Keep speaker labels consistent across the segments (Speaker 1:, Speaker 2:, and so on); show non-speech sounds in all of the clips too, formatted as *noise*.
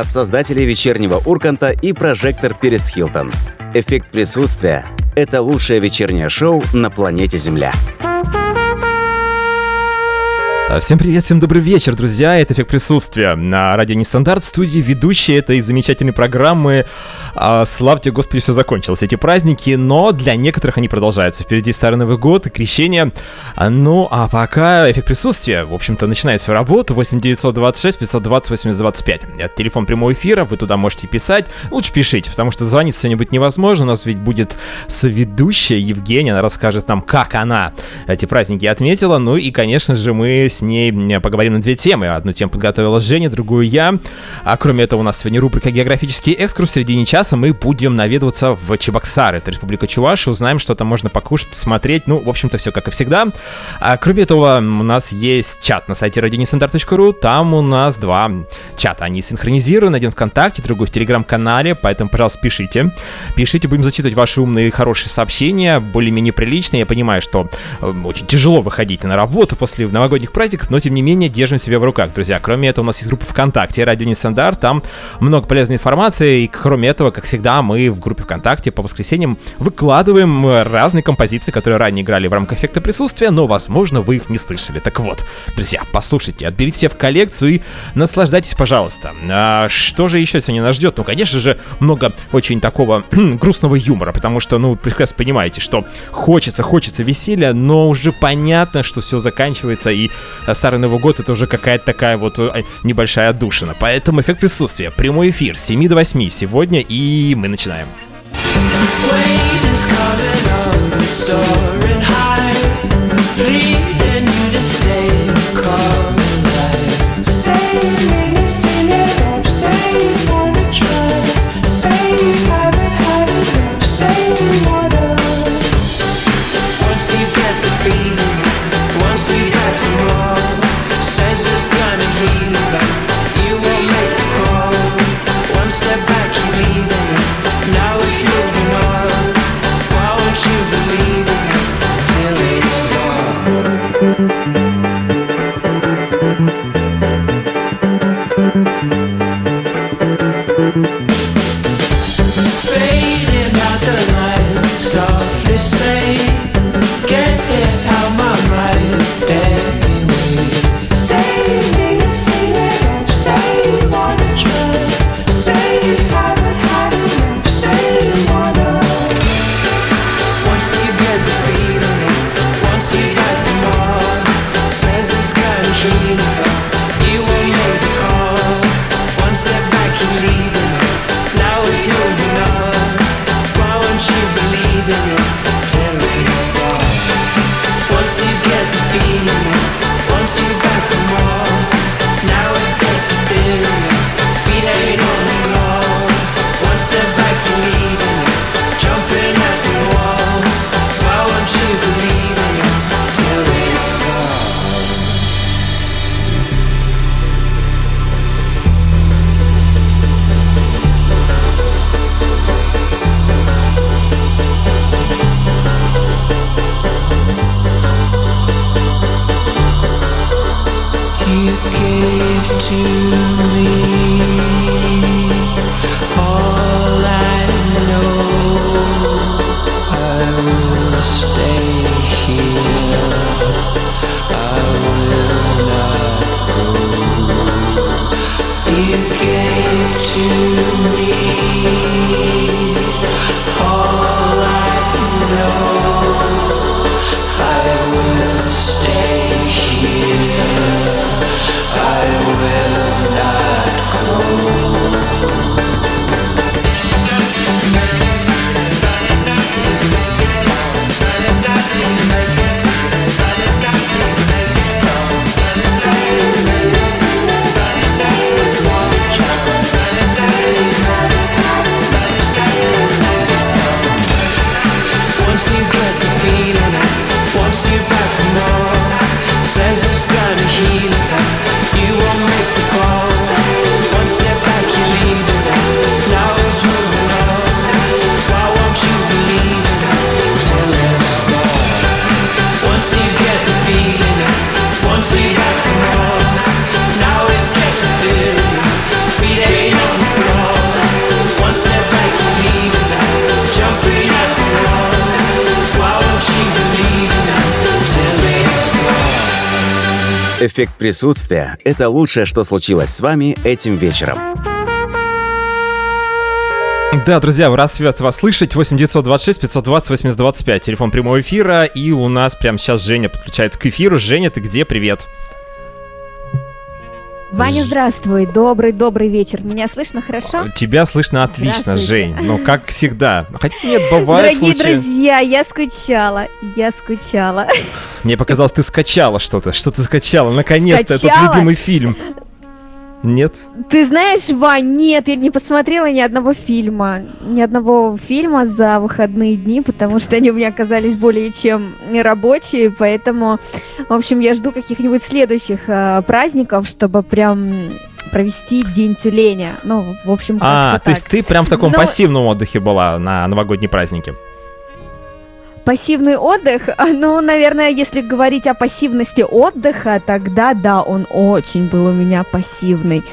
Speaker 1: от создателей вечернего Урканта и прожектор Перес Хилтон. Эффект присутствия – это лучшее вечернее шоу на планете Земля.
Speaker 2: А, всем привет, всем добрый вечер, друзья. Это «Эффект присутствия» на радио Нестандарт. В студии ведущие этой замечательной программы. А, славьте, Господи, все закончилось, эти праздники, но для некоторых они продолжаются. Впереди Старый Новый год Крещение. А, ну, а пока «Эффект присутствия», в общем-то, начинает свою работу. 8 926 520 8025. Это телефон прямого эфира, вы туда можете писать. Лучше пишите, потому что звонить сегодня будет невозможно. У нас ведь будет соведущая Евгения, она расскажет нам, как она эти праздники отметила. Ну и, конечно же, мы с ней поговорим на две темы. Одну тему подготовила Женя, другую я. А кроме этого у нас сегодня рубрика «Географический экскурс». В середине часа мы будем наведываться в Чебоксар, это Республика Чуваши, узнаем, что там можно покушать, посмотреть. Ну, в общем-то, все как и всегда. А кроме этого, у нас есть чат на сайте radionestandarт.ru. Там у нас два чата. Они синхронизированы. Один ВКонтакте, другой в Телеграм-канале. Поэтому, пожалуйста, пишите. Пишите, будем зачитывать ваши умные, хорошие сообщения, более-менее приличные. Я понимаю, что очень тяжело выходить на работу после новогодних праздников, праздников, но тем не менее держим себя в руках, друзья. Кроме этого, у нас есть группа ВКонтакте «Радио Нестандарт», там много полезной информации, и кроме этого, как всегда, мы в группе ВКонтакте по воскресеньям выкладываем разные композиции, которые ранее играли в рамках эффекта присутствия, но, возможно, вы их не слышали. Так вот, друзья, послушайте, отберите себе в коллекцию и наслаждайтесь, пожалуйста. А что же еще сегодня нас ждет? Ну, конечно же, много очень такого *clears throat* грустного юмора, потому что, ну, прекрасно понимаете, что хочется, хочется веселья, но уже понятно, что все заканчивается, и Старый Новый год это уже какая-то такая вот э, небольшая отдушина. Поэтому эффект присутствия. Прямой эфир с 7 до 8 сегодня, и мы начинаем. Leading me.
Speaker 1: Эффект присутствия – это лучшее, что случилось с вами этим вечером.
Speaker 2: Да, друзья, рад вас слышать. 8 926 520 8025, телефон прямого эфира. И у нас прямо сейчас Женя подключается к эфиру. Женя, ты где? Привет.
Speaker 3: Ваня, здравствуй. Добрый, добрый вечер. Меня слышно хорошо?
Speaker 2: Тебя слышно отлично, Жень. Ну, как всегда. Хотя нет, *laughs* бывает
Speaker 3: Дорогие случаи... друзья, я скучала. Я скучала.
Speaker 2: Мне показалось, ты скачала что-то. Что ты скачала? Наконец-то этот любимый фильм. Нет?
Speaker 3: Ты знаешь, Вань, нет, я не посмотрела ни одного фильма. Ни одного фильма за выходные дни, потому что они у меня оказались более чем рабочие, поэтому, в общем, я жду каких-нибудь следующих э, праздников, чтобы прям провести день тюленя. Ну, в общем,
Speaker 2: А, то так. есть ты прям в таком Но... пассивном отдыхе была на новогодние праздники?
Speaker 3: Пассивный отдых, *laughs* ну, наверное, если говорить о пассивности отдыха, тогда да, он очень был у меня пассивный.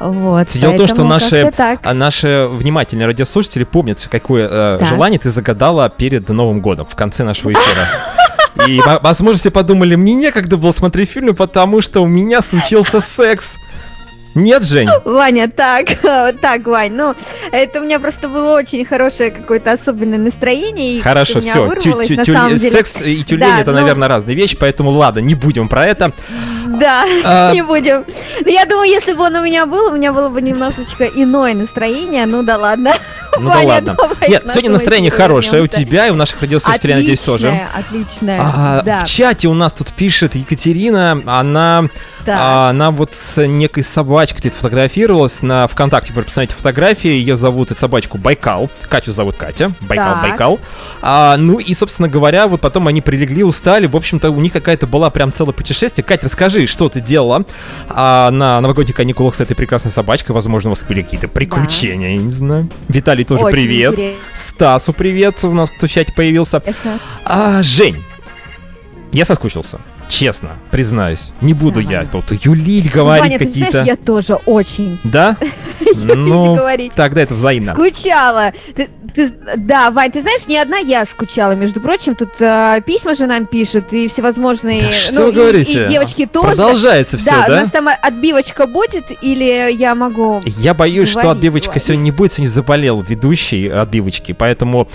Speaker 3: Вот,
Speaker 2: Дело в том, что наши, а, наши внимательные радиослушатели помнят, какое э, желание ты загадала перед Новым годом в конце нашего эфира. И, возможно, все подумали, мне некогда было смотреть фильмы, потому что у меня случился секс. Нет, Жень?
Speaker 3: Ваня, так, *laughs* так, Вань, ну, это у меня просто было очень хорошее какое-то особенное настроение.
Speaker 2: Хорошо, все, секс и тюлень это, наверное, разные вещи, поэтому ладно, не будем про это.
Speaker 3: Да, а... *laughs* не будем. Но я думаю, если бы он у меня был, у меня было бы немножечко иное настроение. Ну да ладно. *laughs*
Speaker 2: Ну да ладно. Нет, сегодня настроение хорошее у тебя и у наших радиослушателей, надеюсь, тоже.
Speaker 3: Отличное, а,
Speaker 2: да. В чате у нас тут пишет Екатерина, она, а, она вот с некой собачкой тут фотографировалась на ВКонтакте, вы посмотрите фотографии, ее зовут эту собачку Байкал, Катю зовут Катя, Байкал, так. Байкал. А, ну и, собственно говоря, вот потом они прилегли, устали, в общем-то, у них какая-то была прям целое путешествие. Катя, расскажи, что ты делала а, на новогодних каникулах с этой прекрасной собачкой, возможно, у вас были какие-то приключения, да. я не знаю. Виталий Виталий тоже Очень привет. Интересно. Стасу привет, у нас кто в чате появился. А, Жень, я соскучился. Честно, признаюсь, не буду Давай. я тут юлить, говорить Ваня, какие-то. Ты знаешь,
Speaker 3: я тоже очень.
Speaker 2: Да? *laughs* Ну, тогда это взаимно.
Speaker 3: Скучала. Ты, ты, да, Вань, ты знаешь, не одна я скучала, между прочим, тут э, письма же нам пишут и всевозможные. Да
Speaker 2: что ну, говорите?
Speaker 3: И, и девочки тоже.
Speaker 2: Продолжается все, да?
Speaker 3: Да, у нас там отбивочка будет или я могу?
Speaker 2: Я боюсь, говорить, что отбивочка Вань. сегодня не будет, сегодня заболел ведущий отбивочки, поэтому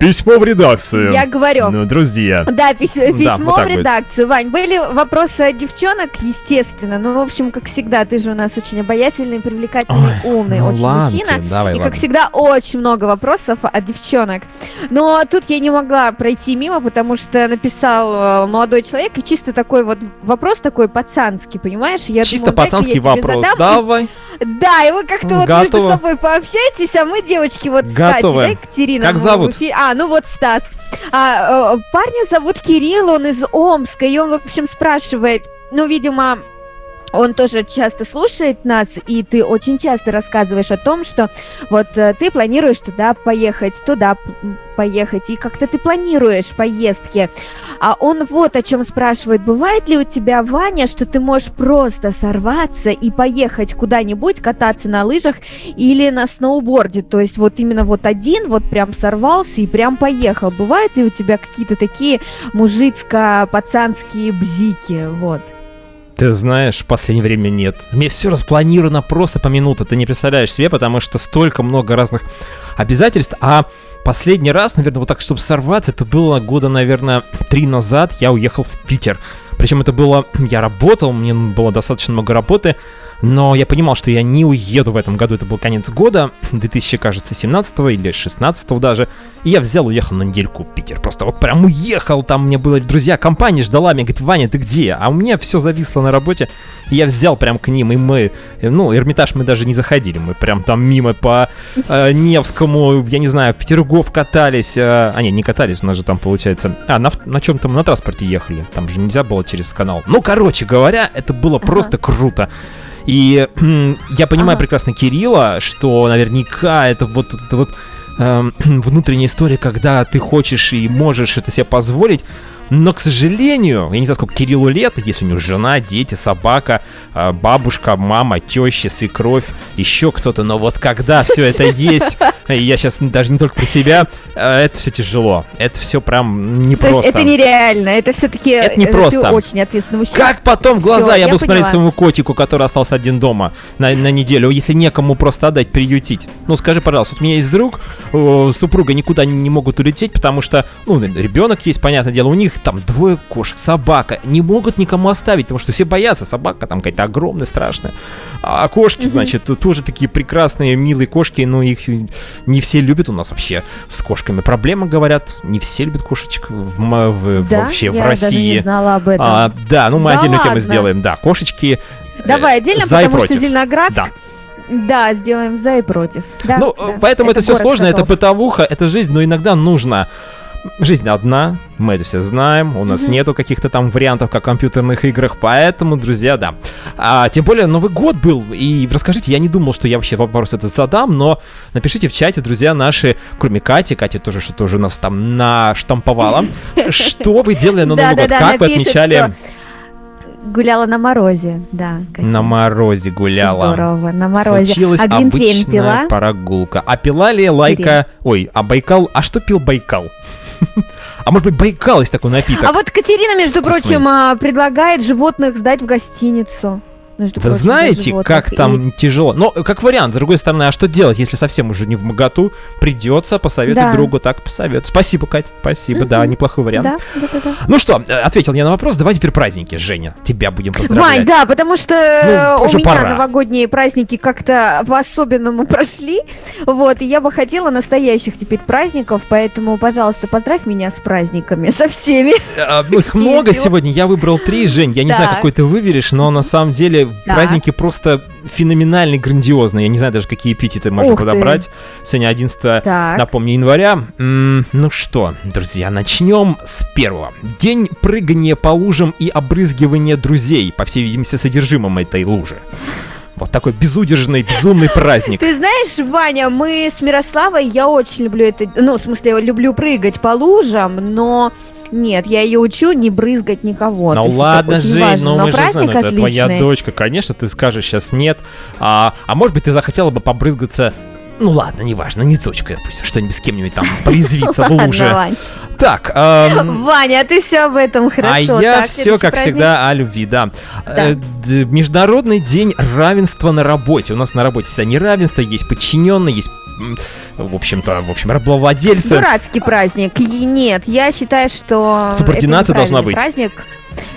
Speaker 2: Письмо в редакцию.
Speaker 3: Я говорю.
Speaker 2: Ну, друзья.
Speaker 3: Да, письмо, письмо да, вот в редакцию. Будет. Вань, были вопросы от девчонок, естественно. Ну, в общем, как всегда, ты же у нас очень обаятельный, привлекательный, Ой, умный, ну очень ладно, мужчина. Давай, и, ладно. как всегда, очень много вопросов от девчонок. Но тут я не могла пройти мимо, потому что написал э, молодой человек, и чисто такой вот вопрос такой пацанский, понимаешь?
Speaker 2: Я чисто думаю, пацанский вопрос, задам. давай. *laughs*
Speaker 3: Да, и вы как-то вот между собой пообщаетесь, а мы, девочки, вот с Катей, да, Екатерина.
Speaker 2: Как зовут?
Speaker 3: А, ну вот Стас. А, э, парня зовут Кирилл, он из Омска, и он, в общем, спрашивает, ну, видимо, он тоже часто слушает нас, и ты очень часто рассказываешь о том, что вот э, ты планируешь туда поехать, туда поехать, и как-то ты планируешь поездки. А он вот о чем спрашивает, бывает ли у тебя, Ваня, что ты можешь просто сорваться и поехать куда-нибудь, кататься на лыжах или на сноуборде, то есть вот именно вот один вот прям сорвался и прям поехал. Бывают ли у тебя какие-то такие мужицко-пацанские бзики, вот?
Speaker 2: Ты знаешь, в последнее время нет. Мне все распланировано просто по минуте. Ты не представляешь себе, потому что столько много разных обязательств. А последний раз, наверное, вот так, чтобы сорваться, это было года, наверное, три назад. Я уехал в Питер. Причем это было... Я работал, мне было достаточно много работы но я понимал, что я не уеду в этом году, это был конец года, *laughs* 2000, кажется, 17 или 16 даже, и я взял, уехал на недельку в Питер, просто вот прям уехал, там. Мне было, друзья, компания ждала меня, говорит, Ваня, ты где? А у меня все зависло на работе, и я взял прям к ним, и мы, ну, Эрмитаж мы даже не заходили, мы прям там мимо по э, Невскому, я не знаю, в Петергоф катались, э, а не, не катались, у нас же там получается, а, на, на чем-то мы на транспорте ехали, там же нельзя было через канал. Ну, короче говоря, это было ага. просто круто. И я понимаю ага. прекрасно Кирилла, что наверняка это вот это вот э, *clears throat* внутренняя история, когда ты хочешь и можешь это себе позволить, но, к сожалению, я не знаю, сколько Кириллу лет, если у него жена, дети, собака, бабушка, мама, теща, свекровь, еще кто-то, но вот когда все это *laughs* есть я сейчас даже не только про себя, э, это все тяжело. Это все прям
Speaker 3: То
Speaker 2: непросто.
Speaker 3: есть это нереально, это все-таки
Speaker 2: Это не просто.
Speaker 3: очень ответственный мужчина.
Speaker 2: Как потом глаза я
Speaker 3: я
Speaker 2: буду смотреть своему котику, который остался один дома на, на неделю, если некому просто отдать, приютить? Ну, скажи, пожалуйста, вот у меня есть друг, супруга никуда не могут улететь, потому что, ну, ребенок есть, понятное дело, у них там двое кошек, собака, не могут никому оставить, потому что все боятся, собака там какая-то огромная, страшная. А кошки, значит, тоже такие прекрасные, милые кошки, но их не все любят у нас вообще с кошками. Проблема, говорят, не все любят кошечек в, в-
Speaker 3: Да?
Speaker 2: вообще
Speaker 3: я
Speaker 2: в
Speaker 3: даже
Speaker 2: России.
Speaker 3: не знала об этом.
Speaker 2: А, да, ну мы
Speaker 3: Да
Speaker 2: отдельную тему
Speaker 3: ладно?
Speaker 2: сделаем. Да, кошечки. э,
Speaker 3: Давай отдельно,
Speaker 2: за и
Speaker 3: потому
Speaker 2: против.
Speaker 3: что Зеленоградск...
Speaker 2: Да.
Speaker 3: Да, сделаем за и против. Да,
Speaker 2: ну,
Speaker 3: да.
Speaker 2: поэтому это, все
Speaker 3: город
Speaker 2: сложно, это
Speaker 3: котов.
Speaker 2: бытовуха, это жизнь, но иногда нужно. Жизнь одна, мы это все знаем, у нас
Speaker 3: Мгм.
Speaker 2: нету каких-то там вариантов, как в компьютерных играх, поэтому, друзья, да. А, тем более Новый год был, и расскажите, я не думал, что я вообще вопрос этот задам, но напишите в чате, друзья наши, кроме Кати, Катя тоже что-то уже нас там наштамповала, *laughs* что вы делали на Новый год, как вы отмечали
Speaker 3: Гуляла на морозе, да. Катя.
Speaker 2: на морозе гуляла?
Speaker 3: Здорово, на морозе.
Speaker 2: Случилась
Speaker 3: а глинтвейн
Speaker 2: обычная
Speaker 3: пила?
Speaker 2: прогулка. А пила ли Лайка... Ой, а Байкал... А что пил Байкал? *laughs* А может быть, Байкал есть такой напиток?
Speaker 3: А вот Катерина, между
Speaker 2: Вкусный.
Speaker 3: прочим, а, предлагает животных сдать в гостиницу. Между
Speaker 2: Вы
Speaker 3: прочим,
Speaker 2: знаете,
Speaker 3: животных.
Speaker 2: как
Speaker 3: И-
Speaker 2: там тяжело? Но, как вариант, с другой стороны, а что делать, если совсем уже не в моготу? Придется посоветовать
Speaker 3: Да.
Speaker 2: другу, так посоветовать. Спасибо, Кать, спасибо, да, неплохой вариант.
Speaker 3: Да, да, да, да.
Speaker 2: Ну что, э, ответил я на вопрос, давай теперь праздники, Женя, тебя будем поздравлять.
Speaker 3: Вань, да, потому что э,
Speaker 2: Ну,
Speaker 3: у
Speaker 2: уже
Speaker 3: меня
Speaker 2: пора.
Speaker 3: новогодние праздники как-то по-особенному *laughs* прошли. Вот, и я бы хотела настоящих теперь праздников, поэтому, пожалуйста, поздравь меня с праздниками, со всеми.
Speaker 2: А, ну, Их *laughs* много сегодня, я выбрал три, Жень, я не знаю, какой ты выберешь, но на самом деле
Speaker 3: Так.
Speaker 2: праздники просто феноменальные, грандиозные, я не знаю даже, какие эпитеты можно
Speaker 3: Ух ты.
Speaker 2: подобрать. Сегодня 11
Speaker 3: Так.
Speaker 2: Напомню, января. М, ну что, друзья, начнем с первого. День прыгания по лужам и обрызгивания друзей, по всей видимости, содержимым этой лужи. Вот такой безудержный, безумный праздник.
Speaker 3: Ты знаешь, Ваня, мы с Мирославой, я очень люблю это, ну, в смысле, люблю прыгать по лужам, но нет, я ее учу не брызгать никого.
Speaker 2: Ну ладно, Жень,
Speaker 3: важно.
Speaker 2: ну мы же знаем, это твоя дочка, конечно, ты скажешь сейчас нет. А, а может быть, ты захотела бы побрызгаться ну ладно, неважно, не с дочкой, пусть что-нибудь с кем-нибудь там *laughs* порезвиться в луже. Так, эм,
Speaker 3: Ваня, ты все об этом хорошо.
Speaker 2: а я
Speaker 3: Так,
Speaker 2: все, как
Speaker 3: праздник.
Speaker 2: всегда, о любви, да. Э, д- Международный день равенства на работе. У нас на работе всегда неравенство, есть подчиненные, есть, в общем-то, в общем, рабовладельцы.
Speaker 3: Дурацкий праздник. И нет, я считаю, что
Speaker 2: Субординация должна быть.
Speaker 3: Праздник.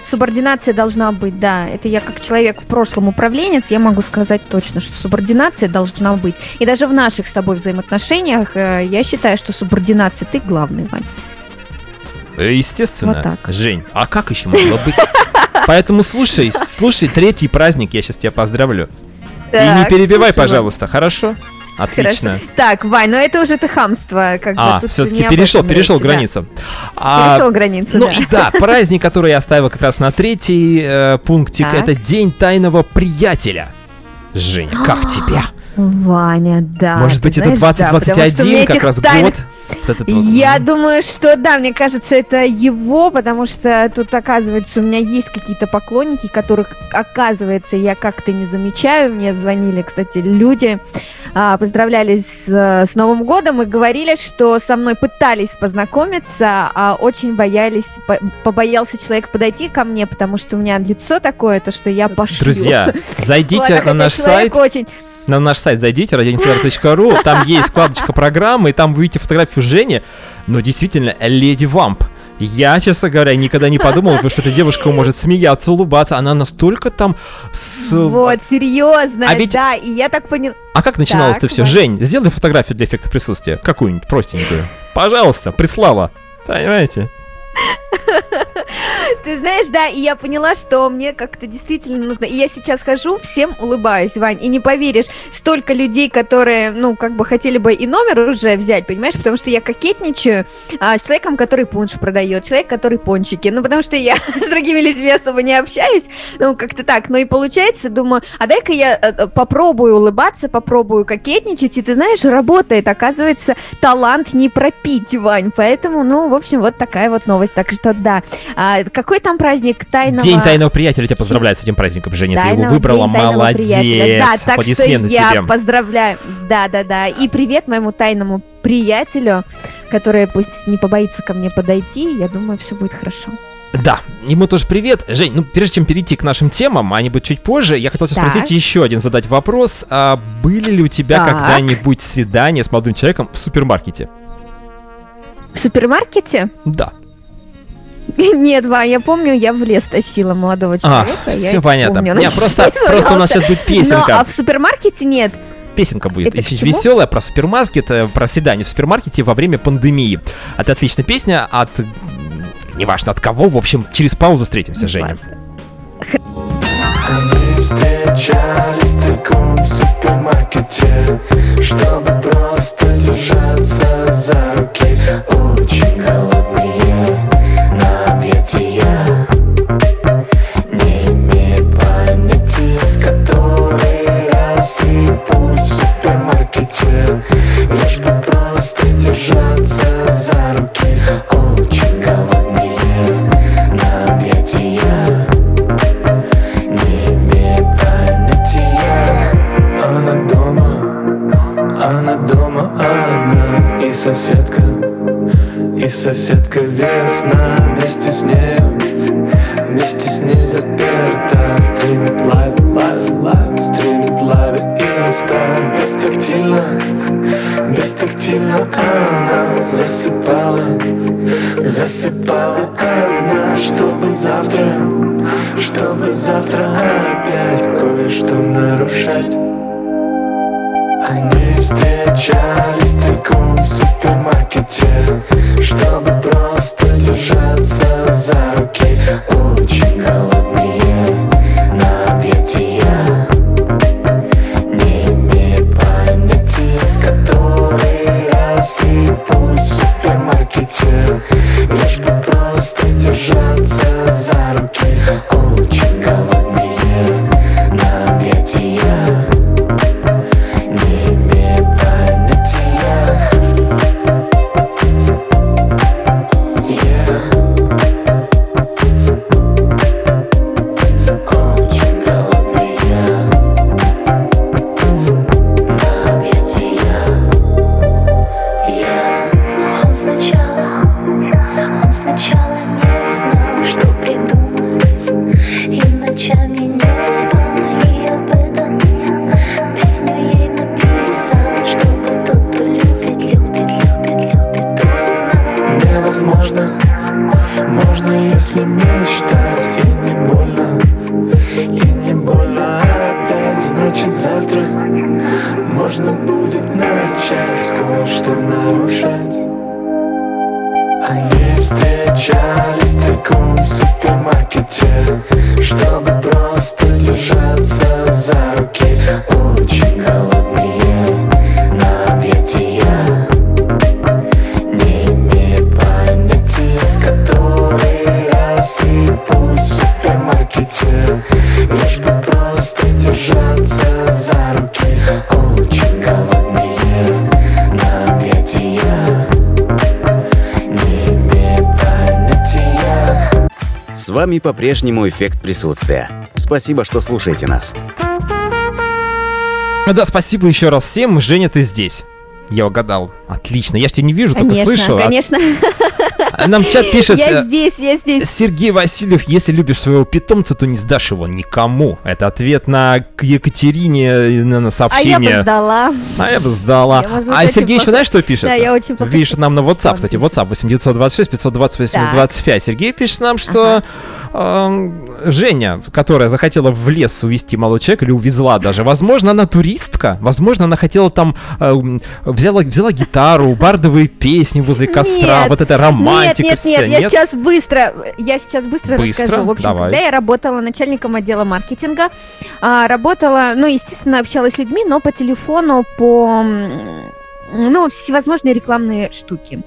Speaker 3: Субординация должна быть, да. Это я как человек в прошлом управленец, я могу сказать точно, что субординация должна быть. И даже в наших с тобой взаимоотношениях э, я считаю, что субординация ты главный, Вань.
Speaker 2: Э, Естественно,
Speaker 3: Вот так.
Speaker 2: Жень. А как еще могло быть? *laughs* Поэтому слушай, слушай, третий праздник, я сейчас тебя поздравлю. И не перебивай,
Speaker 3: слушаю.
Speaker 2: пожалуйста, хорошо? Отлично.
Speaker 3: Хорошо. Так, Вань, но это уже ты хамство. Как бы
Speaker 2: А, все-таки перешел, перешел
Speaker 3: речь, да.
Speaker 2: границу. А,
Speaker 3: Перешел границу,
Speaker 2: Ну
Speaker 3: да.
Speaker 2: и да, праздник, который я оставил как раз на третий э, пунктик,
Speaker 3: Так.
Speaker 2: это День тайного приятеля. Женя, как *gasps* тебе?
Speaker 3: Ваня, да.
Speaker 2: Может быть, это
Speaker 3: знаешь, да, потому что у
Speaker 2: 2021,
Speaker 3: меня
Speaker 2: как раз
Speaker 3: тайн-
Speaker 2: год? Вот этот вот,
Speaker 3: Я
Speaker 2: м.
Speaker 3: думаю, что да, мне кажется, это его, потому что тут, оказывается, у меня есть какие-то поклонники, которых, оказывается, я как-то не замечаю. Мне звонили, кстати, люди, а, поздравляли с, э, с Новым годом и говорили, что со мной пытались познакомиться, а очень боялись, по- побоялся человек подойти ко мне, потому что у меня лицо такое, то что я пошлю.
Speaker 2: Друзья, зайдите *laughs*
Speaker 3: Ладно,
Speaker 2: на наш сайт,
Speaker 3: очень...
Speaker 2: на наш сайт зайдите, radioinsider.ru, там есть вкладочка программы, и там вы видите фотографию Жени, но действительно, леди вамп. Я, честно говоря, никогда не подумал, потому что эта девушка может смеяться, улыбаться, она настолько там с...
Speaker 3: Вот, серьезно,
Speaker 2: А ведь-
Speaker 3: да, и я так поняла...
Speaker 2: А как начиналось-то все?
Speaker 3: Вань.
Speaker 2: Жень, сделай фотографию для эффекта присутствия. Какую-нибудь простенькую. Пожалуйста, прислала. Понимаете?
Speaker 3: Ты знаешь, да, и я поняла, что мне как-то действительно нужно. И я сейчас хожу, всем улыбаюсь, Вань, и не поверишь, столько людей, которые, ну, как бы хотели бы и номер уже взять, понимаешь, потому что я кокетничаю а, с человеком, который пунш продает, человек, который пончики, ну, потому что я *laughs* с другими людьми особо не общаюсь, ну, как-то так, ну, и получается, думаю, а дай-ка я э, э, попробую улыбаться, попробую кокетничать, и ты знаешь, работает, оказывается, талант не пропить, Вань, поэтому, ну, в общем, вот такая вот новость, так что да, а, какой там праздник тайного...
Speaker 2: День тайного приятеля тебя поздравляет с этим праздником, Женя. Ты его
Speaker 3: Тайного-
Speaker 2: выбрала,
Speaker 3: тайного
Speaker 2: молодец.
Speaker 3: приятеля. Да, так что я
Speaker 2: тебе.
Speaker 3: поздравляю. Да, да, да. И привет моему тайному приятелю, который пусть не побоится ко мне подойти. Я думаю, все будет хорошо.
Speaker 2: Да, ему тоже привет. Жень, ну прежде чем перейти к нашим темам, а они будут чуть позже, я хотел тебя
Speaker 3: Так.
Speaker 2: спросить еще один, задать вопрос. А были ли у тебя когда-нибудь свидания с молодым человеком в супермаркете?
Speaker 3: В супермаркете?
Speaker 2: Да. *laughs*
Speaker 3: Нет, Вань, я помню, я в лес тащила молодого
Speaker 2: А,
Speaker 3: человека. я
Speaker 2: все понятно.
Speaker 3: помню.
Speaker 2: Не, просто, *laughs* просто у нас сейчас будет песенка.
Speaker 3: а в супермаркете нет.
Speaker 2: Песенка будет.
Speaker 3: Это
Speaker 2: веселая про супермаркет, э, про свидание в супермаркете во время пандемии. Это отличная песня от... Неважно от кого, в общем, через паузу встретимся, Женя.
Speaker 4: Встречались тайком в супермаркете Чтобы просто держаться за руки Очень голодные супермаркете Лишь бы просто держаться за руки. Очень голодные на объятия. Не имея понятия Она дома, она дома одна. И соседка, и соседка весна Вместе с нею, вместе с ней заперта Стримит live, live, live. Стримит live и инста. Бестактильно, бестактильно она засыпала Засыпала одна, чтобы завтра чтобы завтра опять кое-что нарушать Они встречались тайком в супермаркете Чтобы просто держаться за руки. Очень голодные
Speaker 1: С вами по-прежнему эффект присутствия. Спасибо, что слушаете нас.
Speaker 2: Да, спасибо еще раз всем. Женя, ты здесь. Я угадал. Отлично. Я ж тебя не вижу, только
Speaker 3: Конечно,
Speaker 2: слышу. А-
Speaker 3: конечно.
Speaker 2: а Нам чат пишет...
Speaker 3: Я
Speaker 2: э,
Speaker 3: здесь, я здесь.
Speaker 2: Сергей Васильев, если любишь своего питомца, то не сдашь его никому. Это ответ на Екатерине на, на
Speaker 3: А я бы
Speaker 2: сообщение.
Speaker 3: сдала.
Speaker 2: А я бы сдала.
Speaker 3: Я,
Speaker 2: а Сергей еще знаешь, что пишет?
Speaker 3: Да, я очень плохо
Speaker 2: Пишет нам на WhatsApp, кстати. WhatsApp 826 528 8025. Сергей пишет нам, что эм, Женя, которая захотела в лес увезти молодого человека, или увезла даже, возможно, она туристка, возможно, она хотела там, эм, взяла, взяла гитару, бардовые песни возле костра,
Speaker 3: Нет,
Speaker 2: вот это романтика
Speaker 3: нет, нет, нет, я сейчас быстро, я сейчас быстро,
Speaker 2: Быстро?
Speaker 3: расскажу. В общем,
Speaker 2: Давай.
Speaker 3: когда я работала начальником отдела маркетинга, а, работала, ну, естественно, общалась с людьми, но по телефону, по, ну, всевозможные рекламные штуки.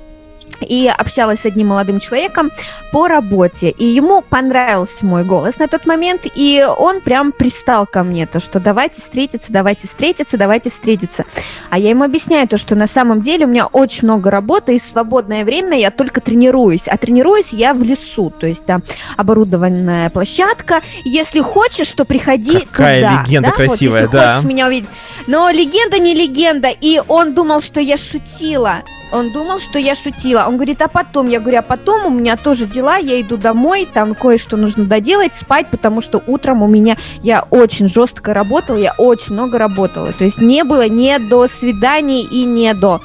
Speaker 3: И общалась с одним молодым человеком по работе. И ему понравился мой голос на тот момент, и он прям пристал ко мне, то, что давайте встретиться, давайте встретиться, давайте встретиться. А я ему объясняю то, что на самом деле у меня очень много работы, и в свободное время я только тренируюсь. А тренируюсь я в лесу, то есть там оборудованная площадка. Если хочешь, то приходи
Speaker 2: Какая
Speaker 3: туда.
Speaker 2: легенда
Speaker 3: да?
Speaker 2: красивая,
Speaker 3: вот, если
Speaker 2: да.
Speaker 3: хочешь меня увидеть. Но легенда не легенда, и он думал, что я шутила. Он думал, что я шутила. Он говорит, а потом? Я говорю, а потом у меня тоже дела, я иду домой, там кое-что нужно доделать, спать, потому что утром у меня, я очень жестко работала, я очень много работала. То есть не было ни до свиданий и не до.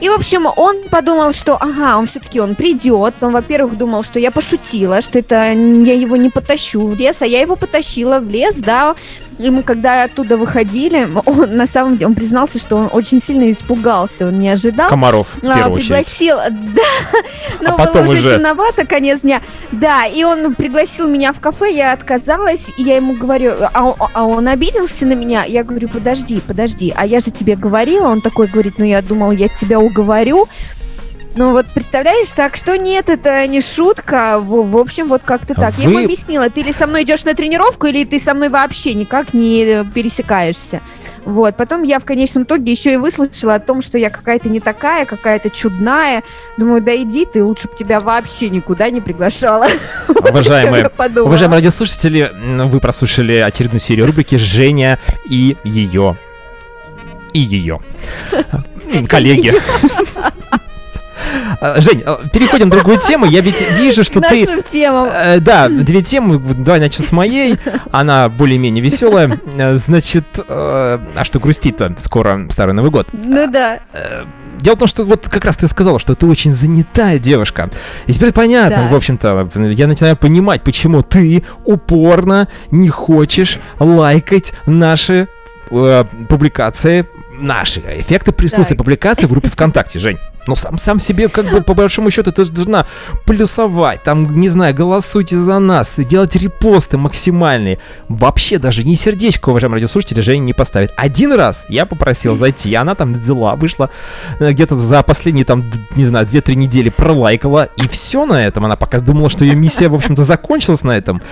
Speaker 3: И, в общем, он подумал, что, ага, он все-таки он придет. Он, во-первых, думал, что я пошутила, что это я его не потащу в лес, а я его потащила в лес, да. И мы, когда оттуда выходили, он на самом деле, он признался, что он очень сильно испугался, он не ожидал.
Speaker 2: Комаров, в
Speaker 3: А,
Speaker 2: первую очередь.
Speaker 3: пригласил, *laughs* да, но
Speaker 2: потом
Speaker 3: было уже,
Speaker 2: уже-
Speaker 3: темновато, конец дня, да, и он пригласил меня в кафе, я отказалась, и я ему говорю, а, он- а он обиделся на меня, я говорю, подожди, подожди, а я же тебе говорила, он такой говорит, ну я думал, я тебя уговорю, ну вот представляешь, так что нет, это не шутка. В, в общем, вот как-то
Speaker 2: А
Speaker 3: так. Я ему
Speaker 2: вы-
Speaker 3: объяснила, ты или со мной идешь на тренировку, или ты со мной вообще никак не э, пересекаешься. Вот. Потом я в конечном итоге еще и выслушала о том, что я какая-то не такая, какая-то чудная. Думаю, да иди ты, лучше бы тебя вообще никуда не приглашала. *laughs*
Speaker 2: Уважаемые. Уважаемые радиослушатели, вы прослушали очередную серию рубрики «Женя и ее». И ее. *laughs* Коллеги. *laughs* А, Жень, а, переходим к другой тему. Я ведь вижу, что ты...
Speaker 3: нашим темам.
Speaker 2: Э, Да, две темы. Давай начнем с моей. Она более-менее веселая. Э, Значит, э, а что грустить-то? Скоро Старый Новый год.
Speaker 3: Ну да.
Speaker 2: Дело в том, что вот как раз ты сказала, что ты очень занятая девушка. И теперь понятно,
Speaker 3: Да.
Speaker 2: в общем-то, я начинаю понимать, почему ты упорно не хочешь лайкать наши э, публикации, наши эффекты присутствия
Speaker 3: Так.
Speaker 2: публикации в группе ВКонтакте, Жень. Ну, сам, сам себе, как бы, по большому счету, ты должна плюсовать, там, не знаю, голосуйте за нас, делать репосты максимальные. Вообще даже ни сердечко, уважаемые радиослушатели, Женя не поставит. Один раз я попросил зайти, и она там взяла, вышла э, где-то за последние, там, не знаю, 2-3 недели пролайкала, и все на этом. Она пока думала, что ее миссия, в общем-то, закончилась на этом.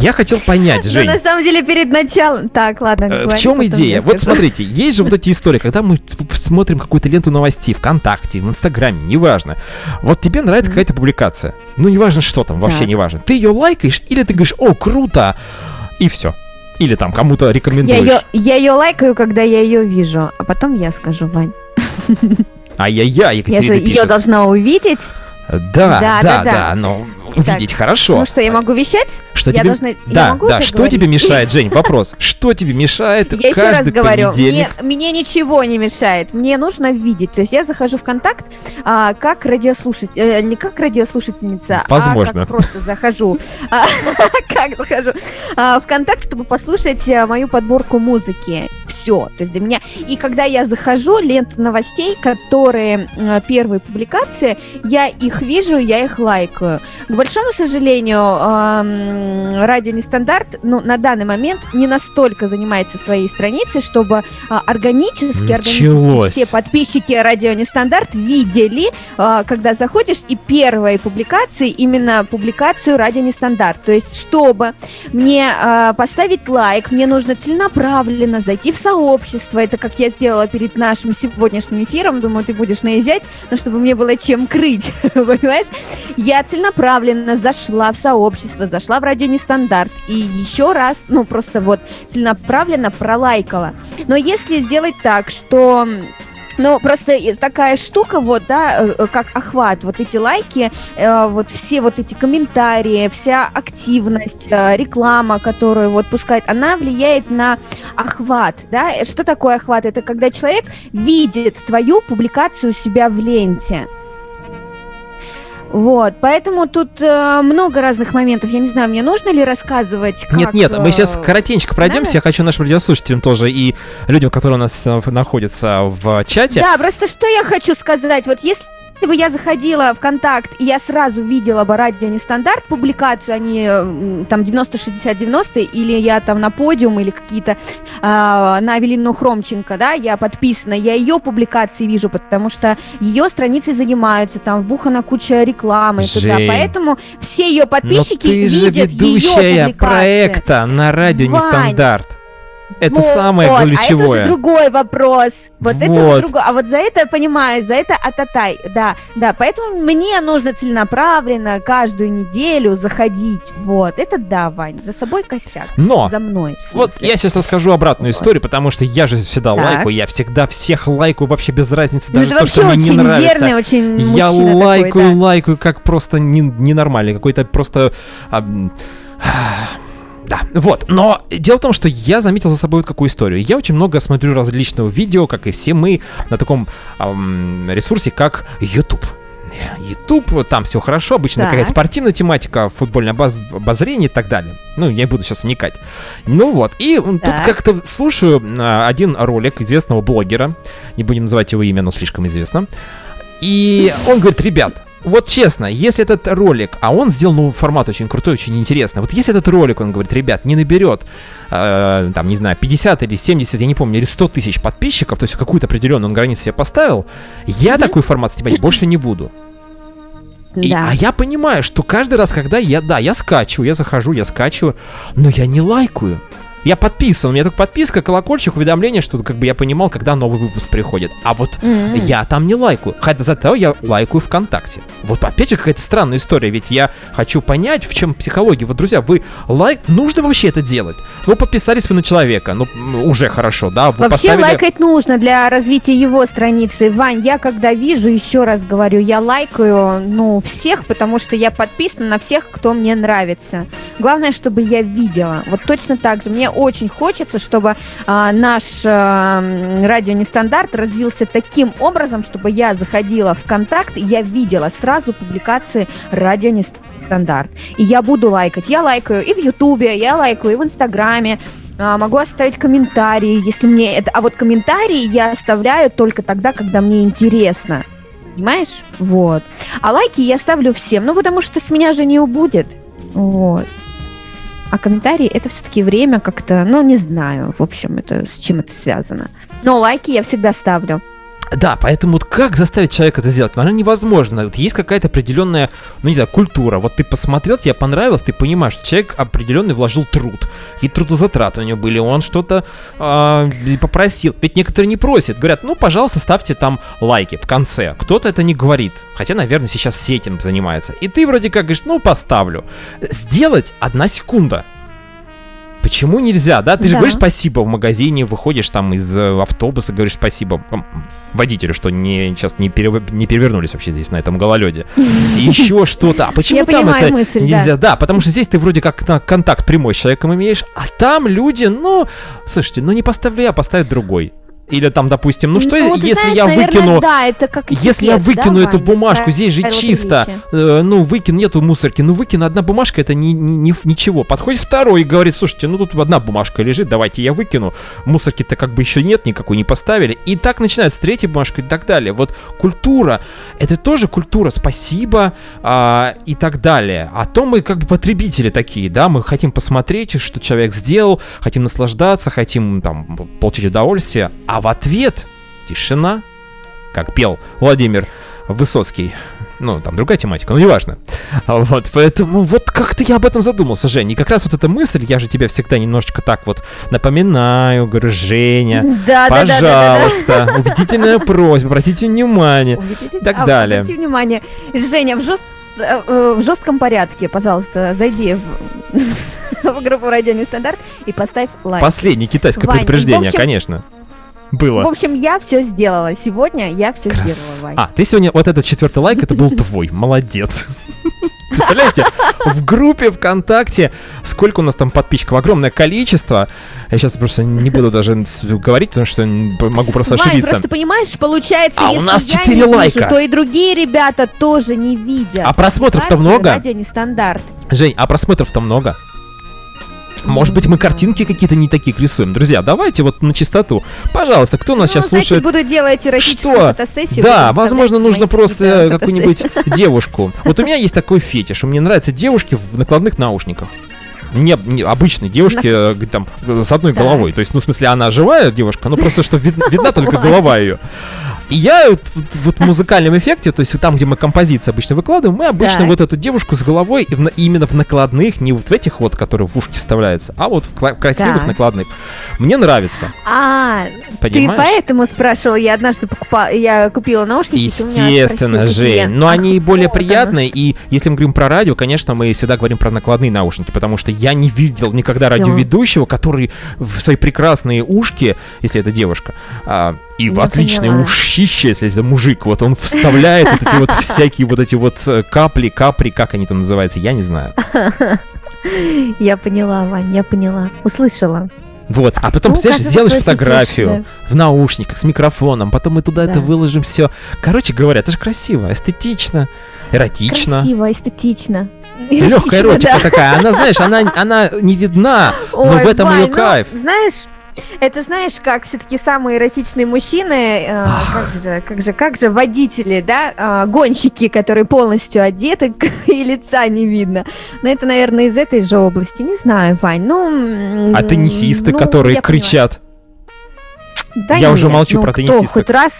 Speaker 2: Я хотел понять,
Speaker 3: Но
Speaker 2: Жень.
Speaker 3: на самом деле перед началом... Так, ладно,
Speaker 2: Э, В чем идея?
Speaker 3: я
Speaker 2: Вот смотрите, есть же вот эти истории, когда мы смотрим какую-то ленту новостей ВКонтакте, в Инстаграме, неважно. Вот тебе нравится какая-то публикация. Ну, неважно, что там, вообще
Speaker 3: Так.
Speaker 2: неважно. Ты ее лайкаешь, или ты говоришь, о, круто, и все. Или там кому-то
Speaker 3: Я
Speaker 2: рекомендуешь.
Speaker 3: ее, я ее лайкаю, когда я ее вижу, а потом я скажу, Вань.
Speaker 2: Ай-яй-яй,
Speaker 3: Я
Speaker 2: Екатерина
Speaker 3: же ее
Speaker 2: пишет.
Speaker 3: должна увидеть.
Speaker 2: Да,
Speaker 3: Да,
Speaker 2: да,
Speaker 3: да,
Speaker 2: да, но увидеть хорошо.
Speaker 3: Ну что, я могу вещать?
Speaker 2: Что
Speaker 3: я
Speaker 2: тебе...
Speaker 3: должна- я
Speaker 2: Да,
Speaker 3: могу
Speaker 2: да, что тебе
Speaker 3: говорить?
Speaker 2: мешает, Жень? *laughs* Вопрос. Что тебе мешает
Speaker 3: Я еще раз говорю, мне, мне ничего не мешает. Мне нужно видеть. То есть я захожу в контакт а, как радиослушатель, э, не как радиослушательница,
Speaker 2: Возможно.
Speaker 3: а как просто захожу. *laughs* А, *laughs* Как захожу а, в контакт, чтобы послушать э, мою подборку музыки. Все. То есть для меня. И когда я захожу, лента новостей, которые э, первые публикации, я их вижу, я их лайкаю. К большому сожалению, радио нестандарт, ну, на данный момент не настолько занимается своей страницей, чтобы а, органически, органически все подписчики радио нестандарт видели, а, когда заходишь, и первой публикации именно публикацию радио нестандарт. То есть, чтобы мне а, поставить лайк, мне нужно целенаправленно зайти в сообщество. Это как я сделала перед нашим сегодняшним эфиром. Думаю, ты будешь наезжать, но чтобы мне было чем крыть, *laughs* понимаешь? Я целенаправленно зашла в сообщество, зашла в радио нестандарт и еще раз, ну просто вот целенаправленно пролайкала. Но если сделать так, что ну, просто такая штука, вот, да, э, как охват, вот эти лайки, э, вот все вот эти комментарии, вся активность, э, реклама, которую вот пускает, она влияет на охват, да. Что такое охват? Это когда человек видит твою публикацию у себя в ленте. Вот, поэтому тут э, много разных моментов. Я не знаю, мне нужно ли рассказывать, как...
Speaker 2: Нет, нет, мы сейчас
Speaker 3: э,
Speaker 2: коротенько пройдемся.
Speaker 3: надо?
Speaker 2: Я хочу нашим радиослушателям тоже и людям, которые у нас э, находятся в чате.
Speaker 3: Да, просто что я хочу сказать, вот если Если бы я заходила в контакт, и я сразу видела бы радио нестандарт публикацию, они там 90-60-90, или я там на подиум, или какие-то а, на Авелину Хромченко, да, я подписана, я ее публикации вижу, потому что ее страницы занимаются, там вбухана куча рекламы туда,
Speaker 2: Жень.
Speaker 3: поэтому все ее
Speaker 2: Но
Speaker 3: подписчики
Speaker 2: ты же
Speaker 3: видят ее
Speaker 2: ведущая
Speaker 3: публикации.
Speaker 2: проекта на радио
Speaker 3: Вань.
Speaker 2: Нестандарт. Это
Speaker 3: Вот,
Speaker 2: самое
Speaker 3: А это
Speaker 2: ключевое.
Speaker 3: уже другой вопрос. Вот, это
Speaker 2: Вот.
Speaker 3: вот другой. А вот за это, я понимаю, за это ататай. Да, да. Поэтому мне нужно целенаправленно каждую неделю заходить. Вот. Это да, Вань. За собой косяк.
Speaker 2: Но
Speaker 3: За мной.
Speaker 2: Вот я сейчас расскажу обратную историю, потому что я же всегда
Speaker 3: Так.
Speaker 2: лайкаю, я всегда всех лайкаю, вообще без разницы,
Speaker 3: Ну,
Speaker 2: даже
Speaker 3: это
Speaker 2: то, что
Speaker 3: вообще
Speaker 2: мне не
Speaker 3: очень
Speaker 2: нравится.
Speaker 3: верный, очень
Speaker 2: Я лайкаю,
Speaker 3: такой, да.
Speaker 2: лайкаю, как просто не- ненормальный, какой-то просто... а, Да, вот. Но дело в том, что я заметил за собой вот какую историю. Я очень много смотрю различного видео, как и все мы, на таком ам, ресурсе, как YouTube. YouTube, там все хорошо, обычно
Speaker 3: Так.
Speaker 2: какая-то спортивная тематика, футбольное обоз- обозрение и так далее. Ну, я не буду сейчас вникать. Ну вот, и м, тут
Speaker 3: Так.
Speaker 2: как-то слушаю а, один ролик известного блогера, не будем называть его имя, но слишком известно, и он говорит, ребят, вот честно, если этот ролик, а он сделал новый формат очень крутой, очень интересный, вот если этот ролик, он говорит, ребят, не наберет, э, там, не знаю, 50 или 70, я не помню, или 100 тысяч подписчиков, то есть какую-то определенную он границу себе поставил, я такой формат снимать больше не буду. И-
Speaker 3: Да.
Speaker 2: а я понимаю, что каждый раз, когда я, да, я скачиваю, я захожу, я скачиваю, но я не лайкаю. Я подписан, у меня только подписка, колокольчик, уведомление, что как бы я понимал, когда новый выпуск приходит. А вот
Speaker 3: М.
Speaker 2: я там не лайкаю. Хотя зато я лайкаю ВКонтакте. Вот опять же какая-то странная история, ведь я хочу понять, в чем психология. Вот, друзья, вы лайк... Нужно вообще это делать? Ну, подписались вы на человека, ну, уже хорошо, да? Вы
Speaker 3: Вообще
Speaker 2: поставили-
Speaker 3: лайкать нужно для развития его страницы. Вань, я когда вижу, еще раз говорю, я лайкаю, ну, всех, потому что я подписана на всех, кто мне нравится. Главное, чтобы я видела. Вот точно так же. Мне очень хочется, чтобы а, наш а, м, радио нестандарт развился таким образом, чтобы я заходила в контакт, и я видела сразу публикации радио нестандарт. И я буду лайкать. Я лайкаю и в Ютубе, я лайкаю и в Инстаграме. А, могу оставить комментарии, если мне это... А вот комментарии я оставляю только тогда, когда мне интересно. Понимаешь? Вот. А лайки я ставлю всем, ну потому что с меня же не убудет. Вот. А комментарии это все-таки время как-то, ну не знаю, в общем, это с чем это связано. Но лайки я всегда ставлю.
Speaker 2: Да, поэтому вот как заставить человека это сделать? Она невозможно. Вот есть какая-то определенная, ну не знаю, культура. Вот ты посмотрел, тебе понравилось, ты понимаешь, что человек определенный вложил труд. И трудозатраты у него были, он что-то а, попросил. Ведь некоторые не просят, говорят, ну, пожалуйста, ставьте там лайки в конце. Кто-то это не говорит. Хотя, наверное, сейчас все этим занимаются. И ты вроде как говоришь, ну, поставлю. Сделать одна секунда. Почему нельзя, да? Ты же
Speaker 3: Да.
Speaker 2: говоришь спасибо в магазине, выходишь там из э, автобуса, говоришь спасибо водителю, что не, сейчас не, перев- не перевернулись вообще здесь на этом гололеде. *laughs* И еще что-то. А почему
Speaker 3: Я
Speaker 2: там это
Speaker 3: мысль, да.
Speaker 2: нельзя? Да. потому что здесь ты вроде как на контакт прямой с человеком имеешь, а там люди, ну, слушайте, ну не поставлю я, поставят другой. Или там, допустим, ну что,
Speaker 3: Ну, ты
Speaker 2: если
Speaker 3: знаешь,
Speaker 2: я
Speaker 3: наверное,
Speaker 2: выкину...
Speaker 3: Да, это как
Speaker 2: Если я
Speaker 3: этикет, да,
Speaker 2: выкину эту
Speaker 3: Вань?
Speaker 2: бумажку, здесь же чисто, э, ну, выкину, нету мусорки, ну, выкину одна бумажка, это не, не- ничего. Подходит второй и говорит, слушайте, ну, тут одна бумажка лежит, давайте я выкину. Мусорки-то как бы еще нет, никакой не поставили. И так начинается третья бумажка и так далее. Вот культура, это тоже культура, спасибо а, и так далее. А то мы как бы потребители такие, да, мы хотим посмотреть, что человек сделал, хотим наслаждаться, хотим там получить удовольствие, а в ответ тишина, как пел Владимир Высоцкий. Ну, там другая тематика, но неважно. А Вот, поэтому вот как-то я об этом задумался, Жень. И как раз вот эта мысль, я же тебя всегда немножечко так вот напоминаю, говорю, Женя,
Speaker 3: Да, да, да, да, да, да.
Speaker 2: пожалуйста, убедительная просьба, обратите внимание.
Speaker 3: Уведите-
Speaker 2: так
Speaker 3: а,
Speaker 2: далее.
Speaker 3: Обратите внимание, Женя, в, жест- э, э, в жестком порядке, пожалуйста, зайди в, *laughs* в группу Радио Нестандарт и поставь лайк.
Speaker 2: Последнее китайское
Speaker 3: Вань,
Speaker 2: предупреждение,
Speaker 3: в общем-
Speaker 2: конечно.
Speaker 3: В
Speaker 2: Было.
Speaker 3: общем, я все сделала. Сегодня я все
Speaker 2: Крас-
Speaker 3: сделала, Вань.
Speaker 2: А, ты сегодня, вот этот четвертый лайк, это был *laughs* твой, молодец. *laughs* Представляете, в группе ВКонтакте, сколько у нас там подписчиков, огромное количество. Я сейчас просто не буду даже говорить, потому что могу просто
Speaker 3: Вань,
Speaker 2: ошибиться.
Speaker 3: просто понимаешь, получается,
Speaker 2: А у
Speaker 3: если
Speaker 2: нас
Speaker 3: я
Speaker 2: четыре
Speaker 3: не вижу,
Speaker 2: лайка.
Speaker 3: то и другие ребята тоже не видят.
Speaker 2: А просмотров-то много?
Speaker 3: Радио нестандарт.
Speaker 2: Жень, а просмотров-то много? Может быть, мы картинки какие-то не таких рисуем. Друзья, давайте вот на чистоту. Пожалуйста, кто нас
Speaker 3: Ну,
Speaker 2: сейчас
Speaker 3: значит,
Speaker 2: слушает?
Speaker 3: буду делать эротическую
Speaker 2: Что?
Speaker 3: фотосессию.
Speaker 2: Да, возможно, нужно просто какую-нибудь *laughs* девушку. Вот у меня есть такой фетиш. Мне нравятся девушки в накладных наушниках. Не, не обычные девушки э, там с одной
Speaker 3: Так.
Speaker 2: головой. То есть, ну, в смысле, она живая девушка, но просто что вид- видна *laughs* только голова ее. И я вот, вот- в музыкальном эффекте, то есть там, где мы композиции обычно выкладываем, мы обычно
Speaker 3: Так.
Speaker 2: вот эту девушку с головой и в именно в накладных, не вот в этих вот, которые в ушки вставляются, а вот в красивых
Speaker 3: Так.
Speaker 2: накладных. Мне нравится,
Speaker 3: А, ты
Speaker 2: понимаешь?
Speaker 3: поэтому спрашивала, я однажды покупала, я купила наушники. ты
Speaker 2: Естественно, Жень. Но они более приятные. И если мы говорим про радио, конечно, мы всегда говорим про накладные наушники, потому что я не видел никогда
Speaker 3: Всё.
Speaker 2: радиоведущего, который в свои прекрасные ушки, если это девушка, а, и в
Speaker 3: Я
Speaker 2: отличные
Speaker 3: поняла.
Speaker 2: ушище, если это мужик, вот он вставляет вот эти вот *laughs* всякие вот эти вот э, капли, капри, как они там называются, я не знаю. *laughs*
Speaker 3: Я поняла, Вань, я поняла. Услышала.
Speaker 2: Вот, а потом,
Speaker 3: Ну,
Speaker 2: представляешь, сделаешь фотографию
Speaker 3: фетиш,
Speaker 2: в наушниках с микрофоном, потом мы туда это
Speaker 3: Да.
Speaker 2: выложим все. Короче говоря, это же красиво, эстетично, эротично.
Speaker 3: Красиво, эстетично.
Speaker 2: Легкая эротика
Speaker 3: да.
Speaker 2: такая. Она, знаешь, она, *laughs* она не видна, но в этом ее
Speaker 3: ну,
Speaker 2: кайф.
Speaker 3: знаешь, это знаешь, как все-таки самые эротичные мужчины, э, как же, как же, как же водители, да, э, гонщики, которые полностью одеты *laughs* и лица не видно. Но это, наверное, из этой же области. Не знаю, Вань. Ну,
Speaker 2: А теннисисты,
Speaker 3: ну,
Speaker 2: которые кричат.
Speaker 3: Да
Speaker 2: Я уже
Speaker 3: нет,
Speaker 2: молчу
Speaker 3: ну,
Speaker 2: про
Speaker 3: кто
Speaker 2: теннисисток.
Speaker 3: хоть раз...